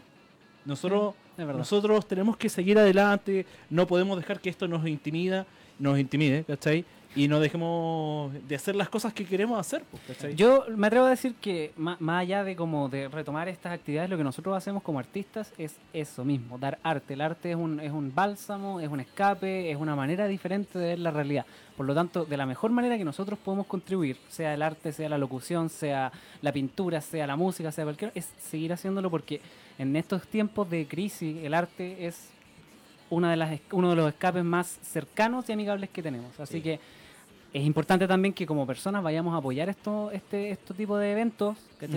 Nosotros, Es verdad. nosotros tenemos que seguir adelante. No podemos dejar que esto nos intimida, nos intimide, ¿cachai? Y no dejemos de hacer las cosas que queremos hacer. pues. Yo me atrevo a decir que más allá de como de retomar estas actividades, lo que nosotros hacemos como artistas es eso mismo, dar arte. El arte es un, es un bálsamo, es un escape, es una manera diferente de ver la realidad. Por lo tanto, de la mejor manera que nosotros podemos contribuir, sea el arte, sea la locución, sea la pintura, sea la música, sea cualquier, es seguir haciéndolo porque en estos tiempos de crisis el arte es una de las, uno de los escapes más cercanos y amigables que tenemos. Así Sí. que es importante también que como personas vayamos a apoyar esto, este, este tipo de eventos.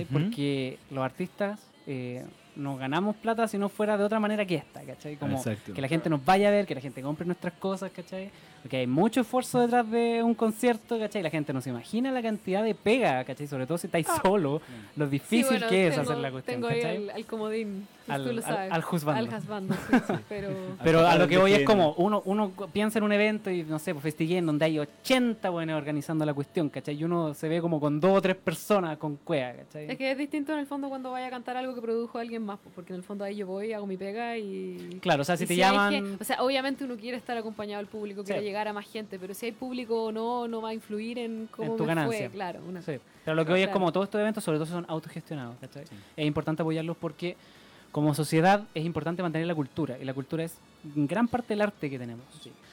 Porque los artistas eh, no ganamos plata si no fuera de otra manera que esta, ¿cachai? Como Exacto. que la gente nos vaya a ver, que la gente compre nuestras cosas, ¿cachai? Porque hay mucho esfuerzo detrás de un concierto, ¿cachai? La gente no se imagina la cantidad de pega, ¿cachai? Sobre todo si estáis solo, lo difícil Sí, bueno, que es tengo- hacer la cuestión, Tengo ¿cachai? al, al comodín, Al- tú lo sabes. al. Al juzgando, sí, sí, pero... Pero a lo que voy es como, uno, uno piensa en un evento y no sé, pues Festiguén, donde hay 80 buenos organizando la cuestión, ¿cachai? Y uno se ve como con dos o tres personas con cuea, ¿cachai? Es que es distinto en el fondo cuando vaya a cantar algo que produjo alguien más, pues, porque en el fondo ahí yo voy, hago mi pega y... Claro, o sea, si te hay llaman... gen- o sea, obviamente uno quiere estar acompañado del público, quiere Sí. llegar a más gente, pero si hay público o no, no va a influir en cómo En tu me ganancia. fue, claro. Una, Sí, pero lo que hoy es Claro. como todos estos eventos, sobre todo son autogestionados, ¿cachai? Es importante apoyarlos porque como sociedad es importante mantener la cultura y la cultura es gran parte del arte que tenemos.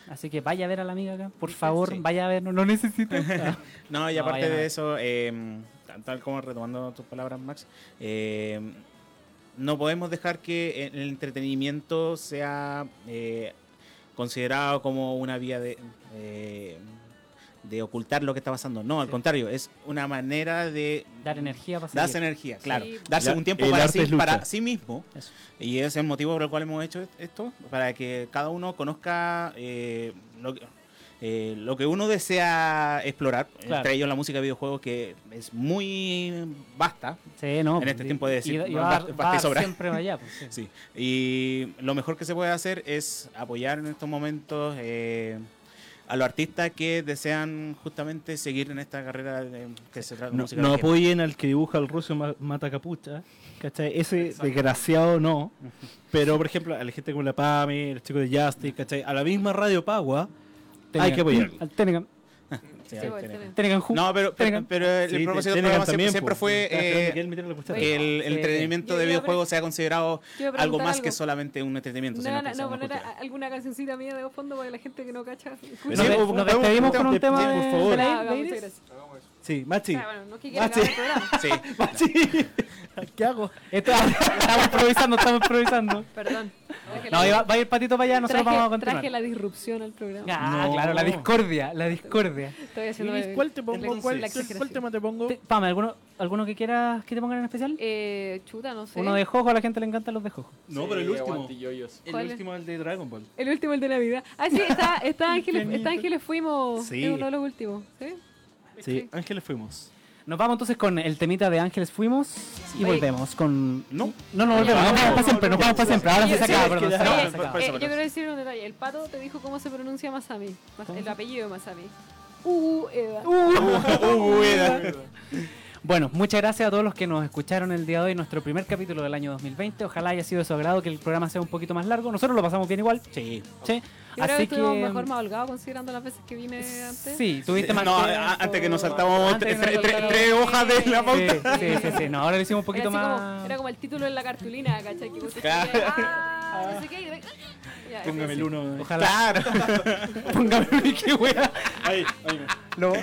Así que vaya a ver a la amiga acá, por favor, Sí. vaya a ver, no lo necesito. Ah. No, y No, aparte nada. de eso, eh, tal- tal como retomando tus palabras, Max, eh, no podemos dejar que el entretenimiento sea eh, considerado como una vía de, eh, de ocultar lo que está pasando. No, al Sí. contrario, es una manera de Dar energía para darse energía, claro. Sí. Darse un tiempo para sí, para sí mismo. Eso. Y ese es el motivo por el cual hemos hecho esto, para que cada uno conozca eh, lo, que, eh, lo que uno desea explorar, Claro. entre ellos la música de videojuegos, que es muy vasta. Sí, no. En este y- tiempo de decir, y- y va, va sobra. siempre allá. Pues, sí. Sí. Y lo mejor que se puede hacer es apoyar en estos momentos eh, a los artistas que desean justamente seguir en esta carrera de, que se trata de No, música. apoyen al que dibuja el ruso ma- mata capucha. ¿Cachai? Ese desgraciado no. Pero, por ejemplo, a la gente como la PAME, los chicos de Justice, ¿cachai? A la misma Radio Pagua, hay que apoyar. Al. Sí, Sí, Ju- No, pero, pero, pero el Sí, propósito del programa siempre, fue eh, que el, el Sí. entretenimiento Yo de videojuegos sea considerado Yo iba a algo más que solamente un entretenimiento. sino No, que no, no, poner alguna cancioncita mía de fondo para la gente que no cacha. escuche. Nos, despedimos con un tema por favor. Sí, Machi. Ah, bueno, no es que quiera Ah, sí. acabar el programa. Sí. Machi. ¿Qué hago? Esto- estamos improvisando, estamos improvisando. Perdón. Traje No, la- va, va a ir patito para allá, nosotros traje, vamos a continuar. traje la disrupción al programa. Ah, No. claro, la discordia, la discordia. Estoy haciendo Iris, ¿Cuál te pongo? la- ¿Cuál, la cuál tema te pongo? Te- Pame, ¿alguno, ¿alguno que quieras que te pongan en especial? Eh, chuta, no sé. Uno de Jojo, a la gente le encantan los de Jojo. No, pero el último. El ¿Cuál es? último, el de Dragon Ball. El último, el de Navidad. Ah, sí, está, está Ángeles, está Ángeles Fuimos. Sí. Es uno de los últimos. ¿sí? Sí, Ángeles fuimos. Nos vamos entonces con el temita de Ángeles Fuimos y Oye. volvemos con... No. No, no volvemos, No, nos vamos no, para siempre, nos vamos para siempre. Ahora se es perdón, se acaba, Oye, eh, yo quiero decir un detalle. El pato te dijo cómo se pronuncia Masami. El apellido de Masami. Uh, Eda. Uh, era. Bueno, muchas gracias a todos los que nos escucharon el día de hoy, nuestro primer capítulo del año 2020. Ojalá haya sido de su agrado, que el programa sea un poquito más largo. Nosotros lo pasamos bien igual. Sí. Sí. Yo creo que Así estuvimos que... mejor más holgados considerando las veces que vine antes. Sí, tuviste más No, tiempo. antes que nos saltamos tres hojas de la pauta. Sí, sí, sí, sí. No, ahora lo hicimos un poquito era, así más... como, era como el título en la cartulina, ¿cachai? Que vos te Claro. ah, no sé qué. Ya, Póngame el uno. Ojalá. Claro. Póngame qué wea. Ahí, ahí. Lo-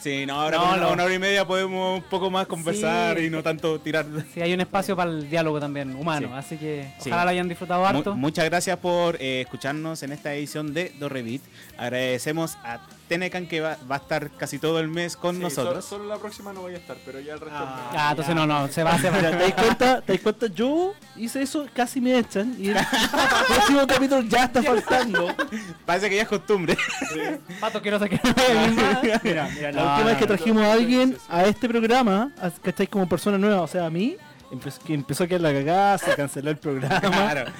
Sí, no, ahora No, no. una hora y media podemos un poco más conversar Sí. y no tanto tirar. Sí, hay un espacio para el diálogo también humano, Sí. así que ojalá lo hayan disfrutado harto. muchas gracias por eh, escucharnos en esta edición de Dorrevit. Agradecemos a Tenecan que va, va a estar casi todo el mes con Sí, nosotros. Solo, solo la próxima no voy a estar, pero ya el resto. Ah. Ah, entonces no, no, se va, se va. Mira, ¿te das cuenta? ¿Te das cuenta? Yo hice eso, casi me echan. Y el próximo capítulo ya está faltando. Parece que ya es costumbre. Pato, quiero sacar Mira, mira, la No, última no, vez que no. trajimos a alguien a este programa, ¿cachai? Como persona nueva, o sea, a mí, que empezó a quedar la cagada, se canceló el programa. Claro.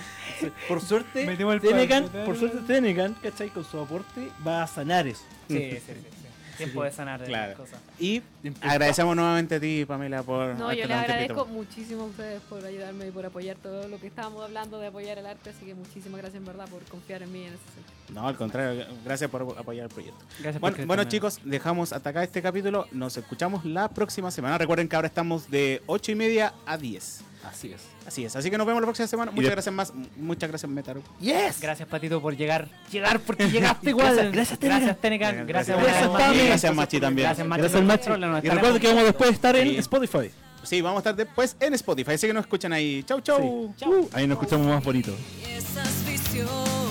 Por suerte, cuerpo. por suerte Tenecan, ¿cachai? Con su aporte va a sanar eso. Sí, sí, sí, sí. Tiempo de sanar Claro. cosas. Y agradecemos nuevamente a ti, Pamela, por No, yo les agradezco muchísimo a ustedes por ayudarme y por apoyar todo lo que estábamos hablando de apoyar el arte, así que muchísimas gracias en verdad por confiar en mí en ese sentido. No, al contrario, gracias por apoyar el proyecto. Gracias Bueno, por bueno, chicos, dejamos hasta acá este capítulo. Nos escuchamos la próxima semana. Recuerden que ahora estamos de 8 y media a 10. Así es. Así es. Así que nos vemos la próxima semana. Muchas de- gracias más. Muchas gracias, Metaru. ¡Yes! Gracias, Patito, por llegar. Llegar porque llegaste igual. Gracias- gracias, Tenecan. Gracias, Tenecan. Gracias, Gracias, Machi. Tami. Gracias, Machi, también. Gracias, Machi. Gracias, Machi. Y recuerden que vamos después a estar en. Spotify. Sí, vamos a estar después en Spotify. Así que nos escuchan ahí. Chau, chau. Sí. Uh, ahí nos escuchamos más bonito. esas visiones.